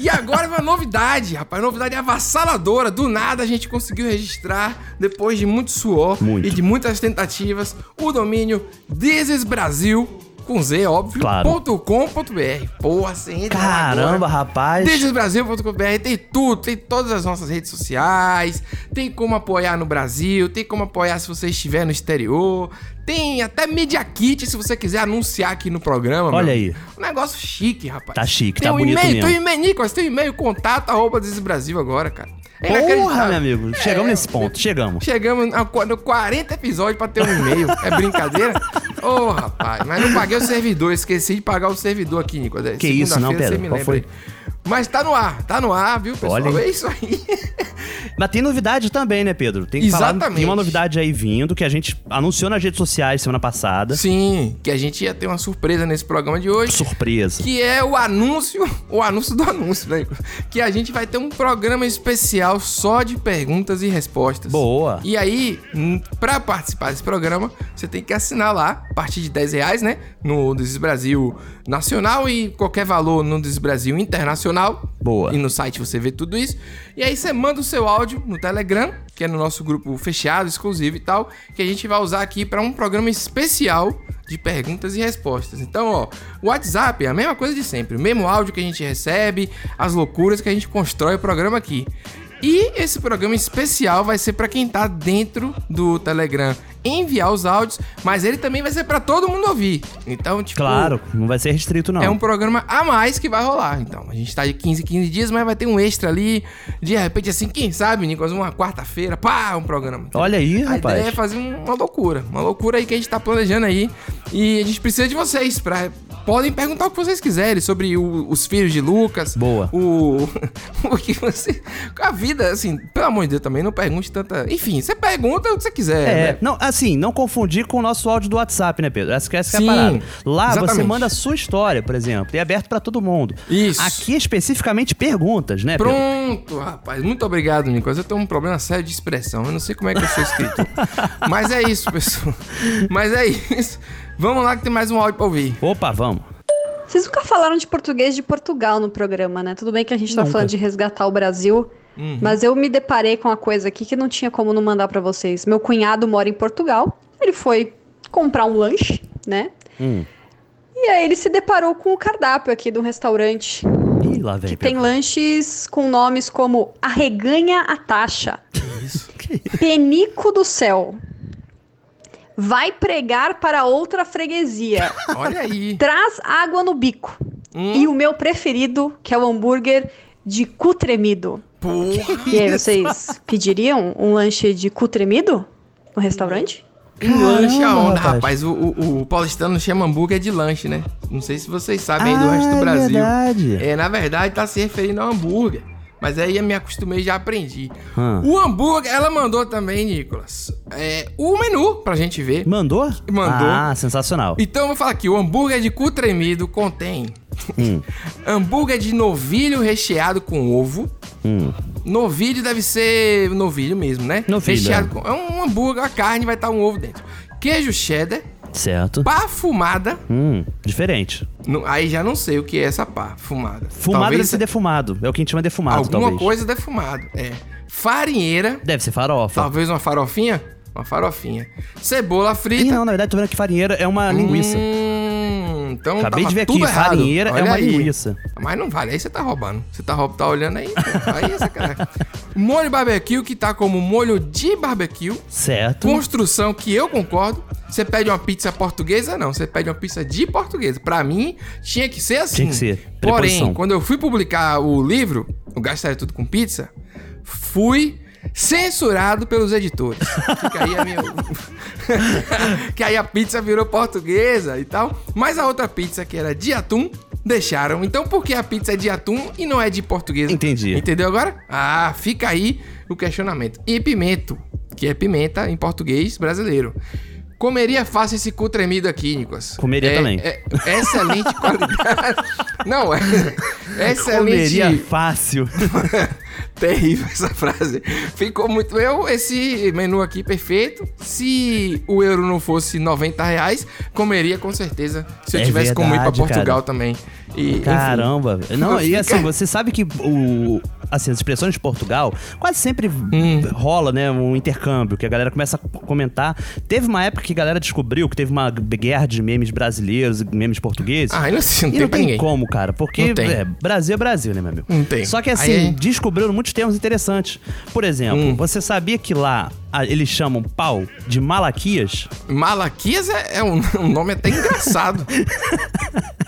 B: E agora uma novidade, rapaz. Novidade avassaladora. Do nada a gente conseguiu registrar, depois de muito suor
C: Muito.
B: e de muitas tentativas, o domínio This Brasil, com Z, óbvio,
C: Claro.
B: .com.br. Porra, lá
C: Caramba, rapaz.
B: Desesbrasil.com.br tem tudo, tem todas as nossas redes sociais, tem como apoiar no Brasil, tem como apoiar se você estiver no exterior, tem até Media Kit se você quiser anunciar aqui no programa.
C: Olha
B: meu.
C: aí.
B: Um negócio chique, rapaz.
C: Tá chique,
B: tem
C: tá
B: um
C: bonito
B: e-mail,
C: mesmo.
B: Tem um e-mail, Nicolas, tem um e-mail, contato arroba Desbrasil agora, cara. É
C: Porra, meu amigo. Chegamos
B: É,
C: nesse ponto, chegamos.
B: Chegamos a no 40 episódios pra ter um e-mail. É brincadeira? Ô, rapaz, mas não paguei o servidor. Esqueci de pagar o servidor aqui, Nicolas.
C: Que isso, não, Pedro?
B: me
C: Qual
B: lembra
C: foi?
B: aí. Mas tá no ar, tá no ar, viu, pessoal?
C: Olha.
B: É isso aí.
C: Mas tem novidade também, né, Pedro? Tem que falar,
B: Exatamente.
C: tem uma novidade aí vindo que a gente anunciou nas redes sociais semana passada.
B: Sim, que a gente ia ter uma surpresa nesse programa de hoje.
C: Surpresa.
B: Que é o anúncio, o anúncio do anúncio, né? Que a gente vai ter um programa especial só de perguntas e respostas.
C: Boa.
B: E aí, hum, pra participar desse programa, você tem que assinar lá, a partir de 10 reais, né? No Desis Brasil Nacional e qualquer valor no Brasil Internacional.
C: Boa.
B: E no site você vê tudo isso. E aí você manda o seu áudio no Telegram, que é no nosso grupo fechado, exclusivo e tal, que a gente vai usar aqui para um programa especial de perguntas e respostas. Então, ó, o WhatsApp é a mesma coisa de sempre, o mesmo áudio que a gente recebe, as loucuras que a gente constrói o programa aqui. E esse programa especial vai ser para quem tá dentro do Telegram enviar os áudios, mas ele também vai ser para todo mundo ouvir. Então, tipo,
C: Claro, não vai ser restrito, não.
B: é um programa a mais que vai rolar. Então, a gente tá de 15 em 15 dias, mas vai ter um extra ali. De repente, assim, quem sabe, Nicolas, uma quarta-feira, pá, um programa.
C: Olha aí,
B: A
C: rapaz.
B: ideia é fazer um- uma loucura. Uma loucura aí que a gente tá planejando aí. E a gente precisa de vocês pra. Podem perguntar o que vocês quiserem sobre o- os filhos de Lucas.
C: Boa.
B: O. o que você. A vida, assim, pelo amor de Deus, também não pergunte tanta. Enfim, você pergunta o que você quiser.
C: É,
B: né?
C: não, assim, não confundir com o nosso áudio do WhatsApp, né, Pedro? Essa, que- essa é a parada. Lá você
B: exatamente.
C: manda a sua história, por exemplo, e é aberto pra todo mundo.
B: Isso.
C: Aqui especificamente perguntas, né, Pedro?
B: Pronto, rapaz. Muito obrigado, Nicolas. Eu tenho um problema sério de expressão. Eu não sei como é que eu sou escrito. Mas é isso, pessoal. Mas é isso. Vamos lá que tem mais um áudio pra ouvir.
C: Opa, vamos.
O: Vocês nunca falaram de português de Portugal no programa, né? Tudo bem que a gente tá
B: Nunca.
O: falando de resgatar o Brasil,
B: Uhum.
O: mas eu me deparei com uma coisa aqui que não tinha como não mandar pra vocês. Meu cunhado mora em Portugal, ele foi comprar um lanche, né?
C: Hum.
O: E aí ele se deparou com o cardápio aqui de um restaurante.
C: Ih, lá vem.
O: Que tem lanches com nomes como Arreganha a Taxa, Penico do Céu, Vai Pregar para Outra Freguesia,
B: Olha aí.
O: Traz Água no Bico e o meu preferido, que é o hambúrguer de cu tremido.
B: Porra.
O: E aí, vocês pediriam um lanche de cu tremido no restaurante?
B: Um lanche aonde,
C: rapaz.
B: rapaz? O, o, o paulistano chama hambúrguer de lanche, né? Não sei se vocês sabem aí do
C: Ah,
B: resto do
C: é
B: Brasil.
C: verdade.
B: É, na verdade, tá se referindo ao hambúrguer. Mas aí eu me acostumei e já aprendi.
C: Hum.
B: O hambúrguer, ela mandou também, Nicolas, é, o menu pra gente ver.
C: Mandou?
B: Mandou.
C: Ah, sensacional.
B: Então eu vou falar aqui, o hambúrguer de cu tremido contém
C: Hum,
B: hambúrguer de novilho recheado com ovo.
C: hum.
B: Novilho deve ser novilho mesmo, né?
C: Novilho,
B: Recheado
C: é.
B: com... É um hambúrguer, a carne vai estar um ovo dentro. Queijo cheddar,
C: Certo.
B: Pá fumada.
C: Hum, diferente.
B: não- aí já não sei o que é essa pá fumada.
C: Fumado
B: Talvez
C: deve ser defumado. É o que a gente chama defumado,
B: alguma
C: talvez.
B: coisa defumado. É. Farinheira.
C: Deve ser farofa.
B: Talvez uma farofinha. Uma farofinha. Cebola frita.
C: Ih, não, na verdade, tô vendo que farinheira é uma linguiça.
B: Hum, então
C: Acabei de ver aqui,
B: errado.
C: farinheira é
B: Olha
C: uma
B: aí.
C: linguiça.
B: Mas não vale, aí você tá roubando. Você tá, roub- tá olhando aí, pô. aí essa cara. Molho barbecue, que tá como molho de barbecue.
C: Certo.
B: Construção que eu concordo. Você pede uma pizza portuguesa? Não, você pede uma pizza de portuguesa. Pra mim, tinha que ser assim.
C: Tinha que ser.
B: Porém,
C: Preposição.
B: quando eu fui publicar o livro, o Gastaria Tudo com Pizza, fui censurado pelos editores. Fica aí a minha... que aí a pizza virou portuguesa e tal. Mas a outra pizza, que era de atum, deixaram. Então por que a pizza é de atum e não é de portuguesa?
C: Entendi.
B: Entendeu agora? Ah, fica aí o questionamento. E pimento, que é pimenta em português brasileiro. Comeria fácil esse cu tremido aqui, Nicolas.
C: Comeria
B: É-
C: também.
B: é excelente qualidade. Não, é excelente.
C: Comeria fácil.
B: Terrível essa frase. Ficou muito. Eu, esse menu aqui perfeito. Se o euro não fosse 90 reais, comeria com certeza. Se eu
C: É
B: tivesse como ir pra
C: verdade,
B: Portugal
C: cara.
B: também. E, enfim.
C: Caramba. velho. Não, e assim, você sabe que o. Assim, as expressões de Portugal quase sempre
B: Hum.
C: rola, né? Um intercâmbio, que a galera começa a comentar. Teve uma época que a galera descobriu que teve uma guerra de memes brasileiros e memes portugueses.
B: Ah, não, não
C: e
B: tem
C: não tem
B: ninguém.
C: como, cara. Porque
B: Não tem.
C: é, Brasil é Brasil, né, meu amigo?
B: Não tem.
C: Só que assim,
B: Aí-
C: descobriram muitos termos interessantes. Por exemplo,
B: Hum.
C: você sabia que lá ah, eles chamam pau de Malaquias?
B: Malaquias é, é um, um nome até engraçado.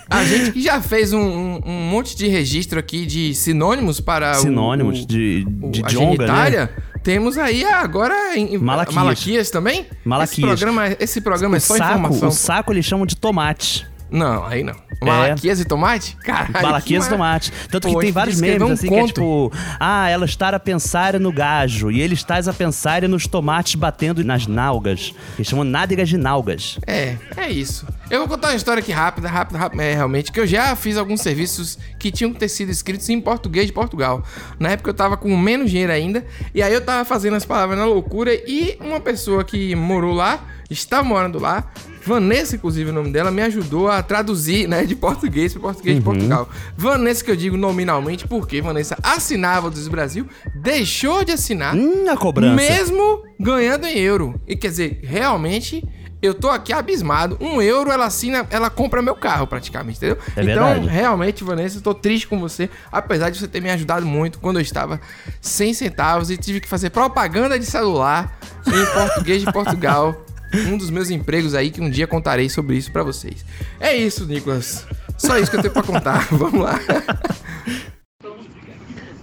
B: A gente que já fez um, um- um monte de registro aqui de sinônimos para o-
C: Sinônimos
B: o,
C: de,
B: o-
C: de
B: a
C: jonga,
B: genitália.
C: né?
B: Temos aí agora em,
C: Malaquias.
B: Malaquias também?
C: Malaquias.
B: Esse programa, esse programa é
C: o
B: só
C: saco,
B: informação.
C: O saco eles chamam de tomate.
B: Não, aí não. Malaquias e tomate? Caralho.
C: Malaquias e
B: que
C: tomate. Tanto que
B: Pô,
C: tem
B: a gente
C: vários memes
B: um
C: assim que é
B: conto.
C: tipo, ah, ela está a pensar no gajo e ele está a pensar nos tomates batendo nas nalgas. Eles chamam nádegas de nalgas.
B: É, é isso. Eu vou contar uma história aqui rápida, rápida, rápida, é, realmente, que eu já fiz alguns serviços que tinham que ter sido escritos em português de Portugal. Na época eu tava com menos dinheiro ainda, e aí eu tava fazendo as palavras na loucura, e uma pessoa que morou lá, está morando lá, Vanessa, inclusive o nome dela, me ajudou a traduzir, né, de português para português de Portugal. Vanessa, que eu digo nominalmente, porque Vanessa assinava o dos Brasil, deixou de assinar.
C: Hum, a cobrança.
B: Mesmo ganhando em euro. E quer dizer, realmente, eu tô aqui abismado. Um euro ela assina, ela compra meu carro praticamente, entendeu?
C: É
B: então,
C: verdade.
B: realmente, Vanessa, eu tô triste com você. Apesar de você ter me ajudado muito quando eu estava sem centavos e tive que fazer propaganda de celular em português de Portugal. Um dos meus empregos aí que um dia contarei sobre isso pra vocês. É isso, Nicolas. Só isso que eu tenho pra contar. Vamos lá.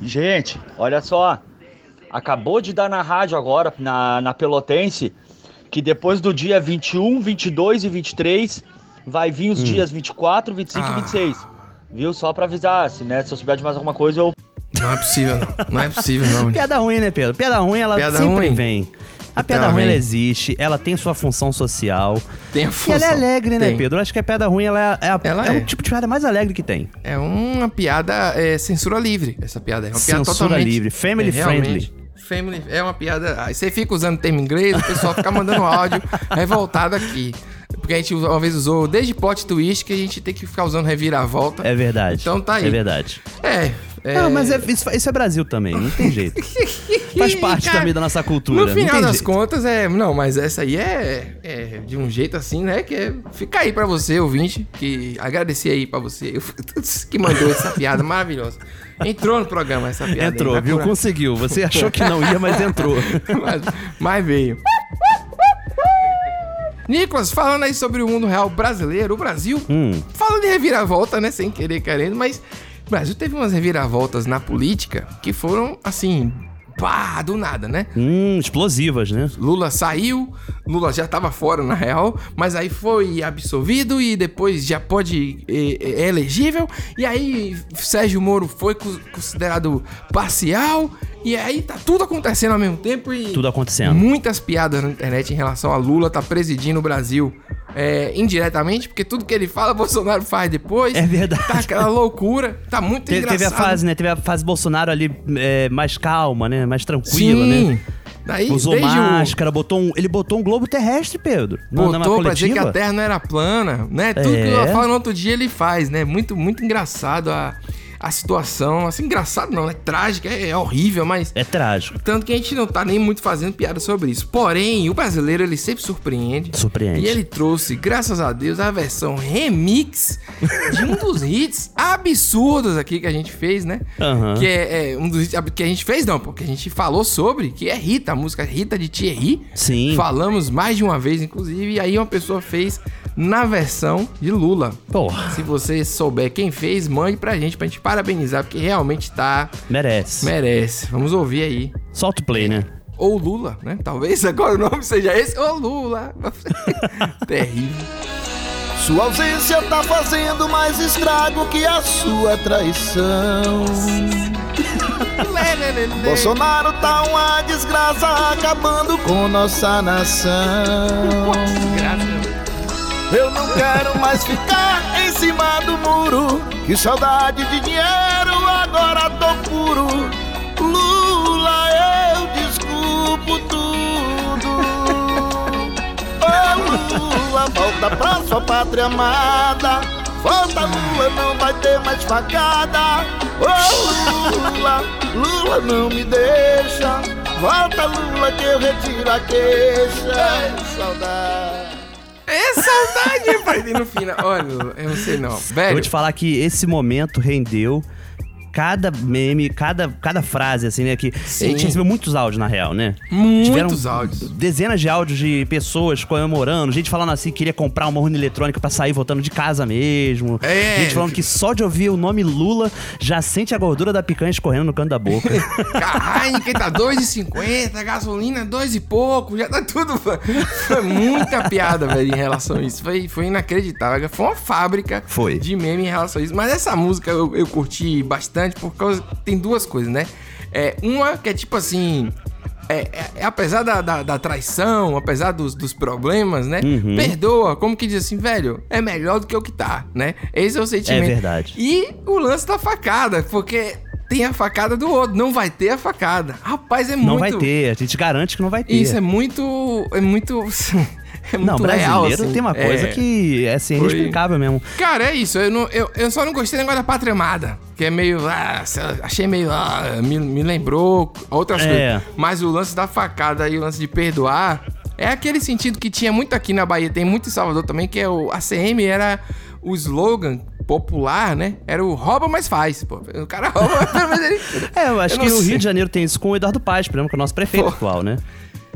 P: Gente, olha só. Acabou de dar na rádio agora, na, na Pelotense, que depois do dia 21, 22 e 23 vai vir os
C: Hum.
P: dias 24, 25
B: Ah.
P: e 26. Viu? Só pra avisar, se, né, se eu souber de mais alguma coisa, eu.
B: Não é possível, não. Não é possível, não.
C: Piada ruim, né, Pedro? Piada ruim, ela
B: Piada
C: sempre
B: ruim.
C: vem. A
B: Piada
C: piada ruim, ela existe, ela tem sua função social.
B: Tem a
C: E
B: função.
C: ela é alegre, né,
B: Tem.
C: Pedro? Eu acho que a piada ruim, ela é, é, a-
B: Ela
C: é
B: é.
C: o tipo de piada mais alegre que tem.
B: É uma piada é, censura livre, essa piada. É uma piada
C: Censura
B: totalmente...
C: livre, family
B: realmente, Family é uma piada... Aí você fica usando termo inglês, o pessoal fica mandando áudio revoltado aqui. Porque a gente uma vez usou desde plot twist que a gente tem que ficar usando reviravolta.
C: É verdade.
B: Então tá aí.
C: É verdade.
B: É. é...
C: Não, mas é- isso, isso é Brasil também, não tem jeito. Faz parte
B: Cara,
C: também da nossa cultura.
B: No final das
C: jeito.
B: contas, é. Não, mas essa aí é, é de um jeito assim, né? Que é, fica aí pra você, ouvinte, que agradecer aí pra você que mandou essa piada maravilhosa. Entrou no programa essa piada. aí,
C: Entrou,
B: vai
C: viu?
B: por-
C: Conseguiu. Você achou que não ia, mas entrou.
B: mas, mas veio. Nicolas, falando aí sobre o mundo real brasileiro, o Brasil,
C: Hum.
B: falando de reviravolta, né? Sem querer querendo, mas o Brasil teve umas reviravoltas na política que foram, assim, pá, do nada, né?
C: Hum, explosivas, né?
B: Lula saiu, Lula já tava fora na real, mas aí foi absolvido e depois já pode é, é elegível. E aí Sérgio Moro foi co- considerado parcial. E aí tá tudo acontecendo ao mesmo tempo e
C: Tudo acontecendo.
B: muitas piadas na internet em relação a Lula tá presidindo o Brasil é, indiretamente, porque tudo que ele fala, Bolsonaro faz depois.
C: É verdade.
B: Tá aquela loucura. Tá muito
C: Teve,
B: engraçado.
C: teve a fase, né? Teve a fase Bolsonaro ali é, mais calma, né? Mais tranquila,
B: Sim.
C: né?
B: Daí,
C: Usou
B: desde o-
C: máscara, botou um, ele botou um globo terrestre, Pedro. na- na
B: Botou pra dizer que a. Terra não era plana, né? Tudo que
C: É.
B: eu falo no outro dia ele faz, né? Muito, muito engraçado a, a situação. Assim, engraçado não, é trágico, é, é horrível, mas...
C: É trágico.
B: Tanto que a gente não tá nem muito fazendo piada sobre isso. Porém, o brasileiro, ele sempre surpreende.
C: Surpreende.
B: E ele trouxe, graças a Deus, a versão remix de um dos hits absurdos aqui que a gente fez, né?
C: Aham.
B: Que é, é um dos hits que a gente fez, não, porque a gente falou sobre, que é Rita, a música Rita de Thierry.
C: Sim.
B: Falamos mais de uma vez, inclusive, e aí uma pessoa fez na versão de Lula.
C: Porra.
B: Se você souber quem fez, mande pra gente, pra gente parabenizar, porque realmente tá.
C: Merece.
B: Merece. Vamos ouvir aí.
C: Solta o play, né?
B: Ou Lula, né? Talvez agora o nome seja esse, ou Lula. Terrível.
Q: Sua ausência tá fazendo mais estrago que a sua traição. Bolsonaro tá uma desgraça acabando com nossa nação. Eu não quero mais ficar em cima do muro. Que saudade de dinheiro, agora tô puro. Lula, eu desculpo tudo. Ô Lula, volta pra sua pátria amada. Volta, Lula, não vai ter mais facada. Ô Lula, Lula, não me deixa. Volta, Lula, que eu retiro a queixa. Saudade.
B: É saudade, pai. No final, olha, eu não sei não.
C: Eu
B: Velho,
C: vou te falar que esse momento rendeu cada meme, cada, cada frase, assim, né? Que a
B: Sim.
C: gente recebeu muitos áudios, na real, né?
B: Muitos áudios.
C: Dezenas de áudios de pessoas comemorando, gente falando assim que queria comprar uma urna eletrônica pra sair voltando de casa mesmo.
B: É.
C: Gente falando que só de ouvir o nome Lula já sente a gordura da picanha escorrendo no canto da boca.
B: a Heineken tá 2,50, a gasolina 2 e pouco, já tá tudo. Foi muita piada, velho, em relação a isso. Foi, foi inacreditável. Foi uma fábrica
C: Foi.
B: de meme em relação a isso. Mas essa música eu, eu curti bastante por causa. Tem duas coisas, né? É, uma que é tipo assim. É, é- é apesar da, da, da traição, apesar dos, dos problemas, né?
C: Uhum.
B: Perdoa, como que diz assim, velho, é melhor do que o que tá, né? Esse é o sentimento.
C: É verdade.
B: E o lance da facada, porque tem a facada do outro, não vai ter a facada. Rapaz, é muito.
C: Não vai ter, a gente garante que não vai ter.
B: Isso é muito. É muito. É muito
C: Não, brasileiro
B: real, assim.
C: tem uma coisa
B: É.
C: que é assim,
B: Foi.
C: inexplicável mesmo.
B: Cara, é isso. Eu, não, eu, eu só não gostei do negócio da pátria amada. Que é meio. Ah, achei meio. Ah, me, me lembrou outras
C: É.
B: coisas. Mas o lance da facada e o lance de perdoar. É aquele sentido que tinha muito aqui na Bahia, tem muito em Salvador também, que é o ACM era o slogan popular, né? Era o rouba, mas faz. Pô. O cara rouba, mas ele.
C: É, eu acho
B: Eu
C: que
B: sei.
C: Rio de Janeiro tem isso com o Eduardo Paes, por exemplo, que é o nosso prefeito atual, né?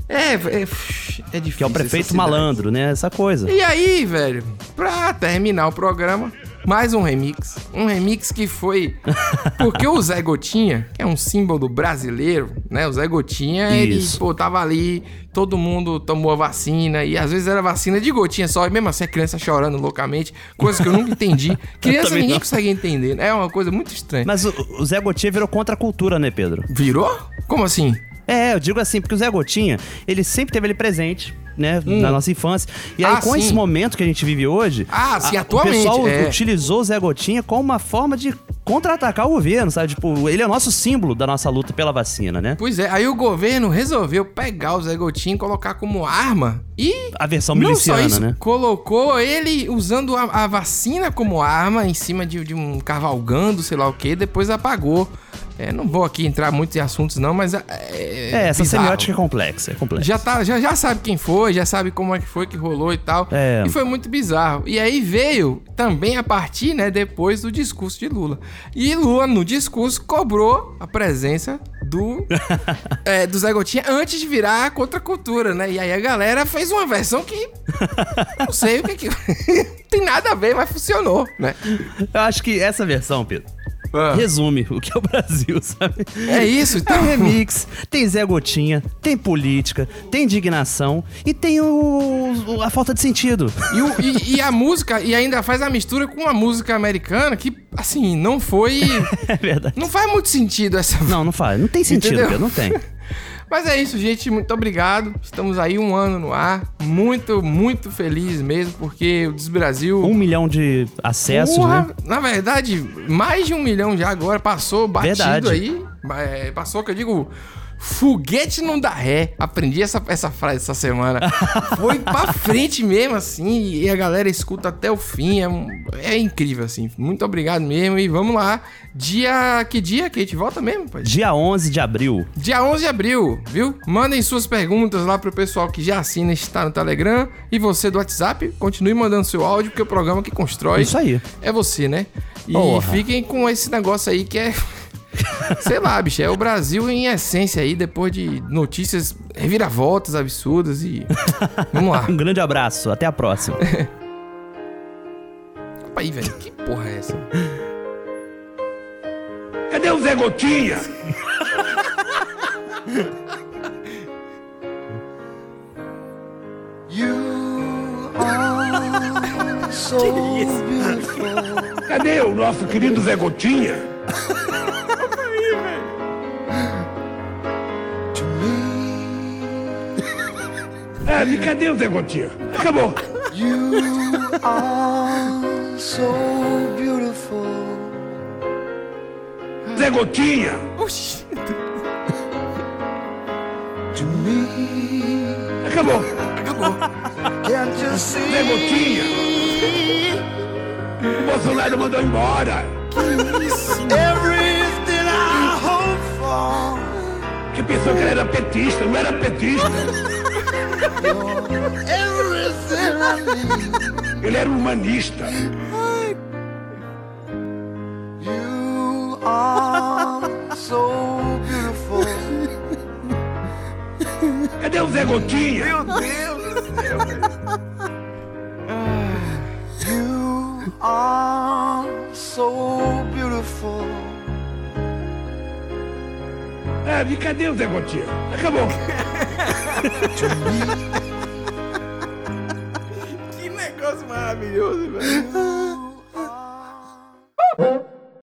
B: É, é, é difícil.
C: Que é o prefeito malandro, né? Essa coisa.
B: E aí, velho, pra terminar o programa, mais um remix. Um remix que foi. Porque o Zé Gotinha, que é um símbolo brasileiro, né? O Zé Gotinha, ele,
C: Isso.
B: pô, tava ali, todo mundo tomou a vacina, e às vezes era vacina de gotinha só, e mesmo assim a criança chorando loucamente, coisa que eu nunca entendi. Criança ninguém
C: não.
B: consegue entender, né? É uma coisa muito estranha.
C: Mas o, o Zé Gotinha virou contra a cultura, né, Pedro?
B: Virou? Como assim?
C: É, eu digo assim, porque o Zé Gotinha, ele sempre teve ali presente, né,
B: Hum.
C: na nossa infância. E aí,
B: Ah,
C: com
B: sim.
C: esse momento que a gente vive hoje,
B: Ah, sim,
C: a-
B: atualmente,
C: o pessoal
B: é.
C: utilizou o Zé Gotinha como uma forma de contra-atacar o governo, sabe? Tipo, ele é o nosso símbolo da nossa luta pela vacina, né?
B: Pois é, aí o governo resolveu pegar o Zé Gotinha e colocar como arma e
C: A versão
B: Não
C: miliciana,
B: só isso,
C: né?
B: colocou ele usando a, a vacina como arma em cima de, de um cavalgando, sei lá o que, depois apagou. É, não vou aqui entrar muito em assuntos não, mas é,
C: É, essa
B: bizarro.
C: semiótica é complexa, é complexa.
B: Já, tá, já, já sabe quem foi, já sabe como é que foi que rolou e tal.
C: É.
B: E foi muito bizarro. E aí veio também a partir, né, depois do discurso de Lula. E Lula, no discurso, cobrou a presença do, é, do Zé Gotinha antes de virar contra a cultura, né? E aí a galera fez uma versão que. Não sei o que que. tem nada a ver, mas funcionou, né?
C: Eu acho que essa versão, Pedro,
B: Ah.
C: resume o que é o Brasil, sabe?
B: É isso, então.
C: Tem remix, tem Zé Gotinha, tem política, tem indignação e tem o, a falta de sentido.
B: E, o- e- e a música, e ainda faz a mistura com uma música americana que, assim, não foi.
C: É verdade.
B: Não faz muito sentido essa.
C: Não, não faz. Não tem sentido? Pedro, não tem.
B: Mas é isso, gente. Muito obrigado. Estamos aí um ano no ar. Muito, muito feliz mesmo, porque o Desbrasil.
C: Um milhão de acessos,
B: Porra,
C: né?
B: Na verdade, mais de um milhão já agora. Passou batido
C: Verdade.
B: aí. É, passou, que eu digo. Foguete não dá ré. Aprendi essa, essa frase essa semana. Foi pra frente mesmo, assim. E a galera escuta até o fim. É, é incrível, assim. Muito obrigado mesmo. E vamos lá. Dia. Que dia que a gente volta mesmo, pai?
C: Dia 11 de abril.
B: Dia 11 de abril, viu? Mandem suas perguntas lá pro pessoal que já assina e está no Telegram. E você do WhatsApp, continue mandando seu áudio, porque o programa que constrói.
C: Isso aí.
B: É você, né? E
C: Porra.
B: fiquem com esse negócio aí que é. Sei lá, bicho, é o Brasil em essência aí, depois de notícias reviravoltas absurdas e. Vamos lá.
C: Um grande abraço. Até a próxima.
B: Opa aí, velho. Que porra é essa?
R: Cadê o Zé Gotinha?
Q: Que isso?
R: Cadê o nosso querido Zé Gotinha? É, e cadê o Zé Gotinha? Acabou.
Q: You are so beautiful.
R: Zé Gotinha.
Q: To me.
R: Acabou.
Q: Acabou. Can't you see?
R: Zé Gotinha. O Bolsonaro mandou embora.
Q: Everything I hope for.
R: Que pensou que ele era petista, não era petista. Ele era humanista.
Q: You are so beautiful.
R: Cadê o Zé Gotinha?
Q: Meu Deus do céu, You are so beautiful.
R: É, e cadê o Zé Gotinha? Acabou.
B: 哈哈哈。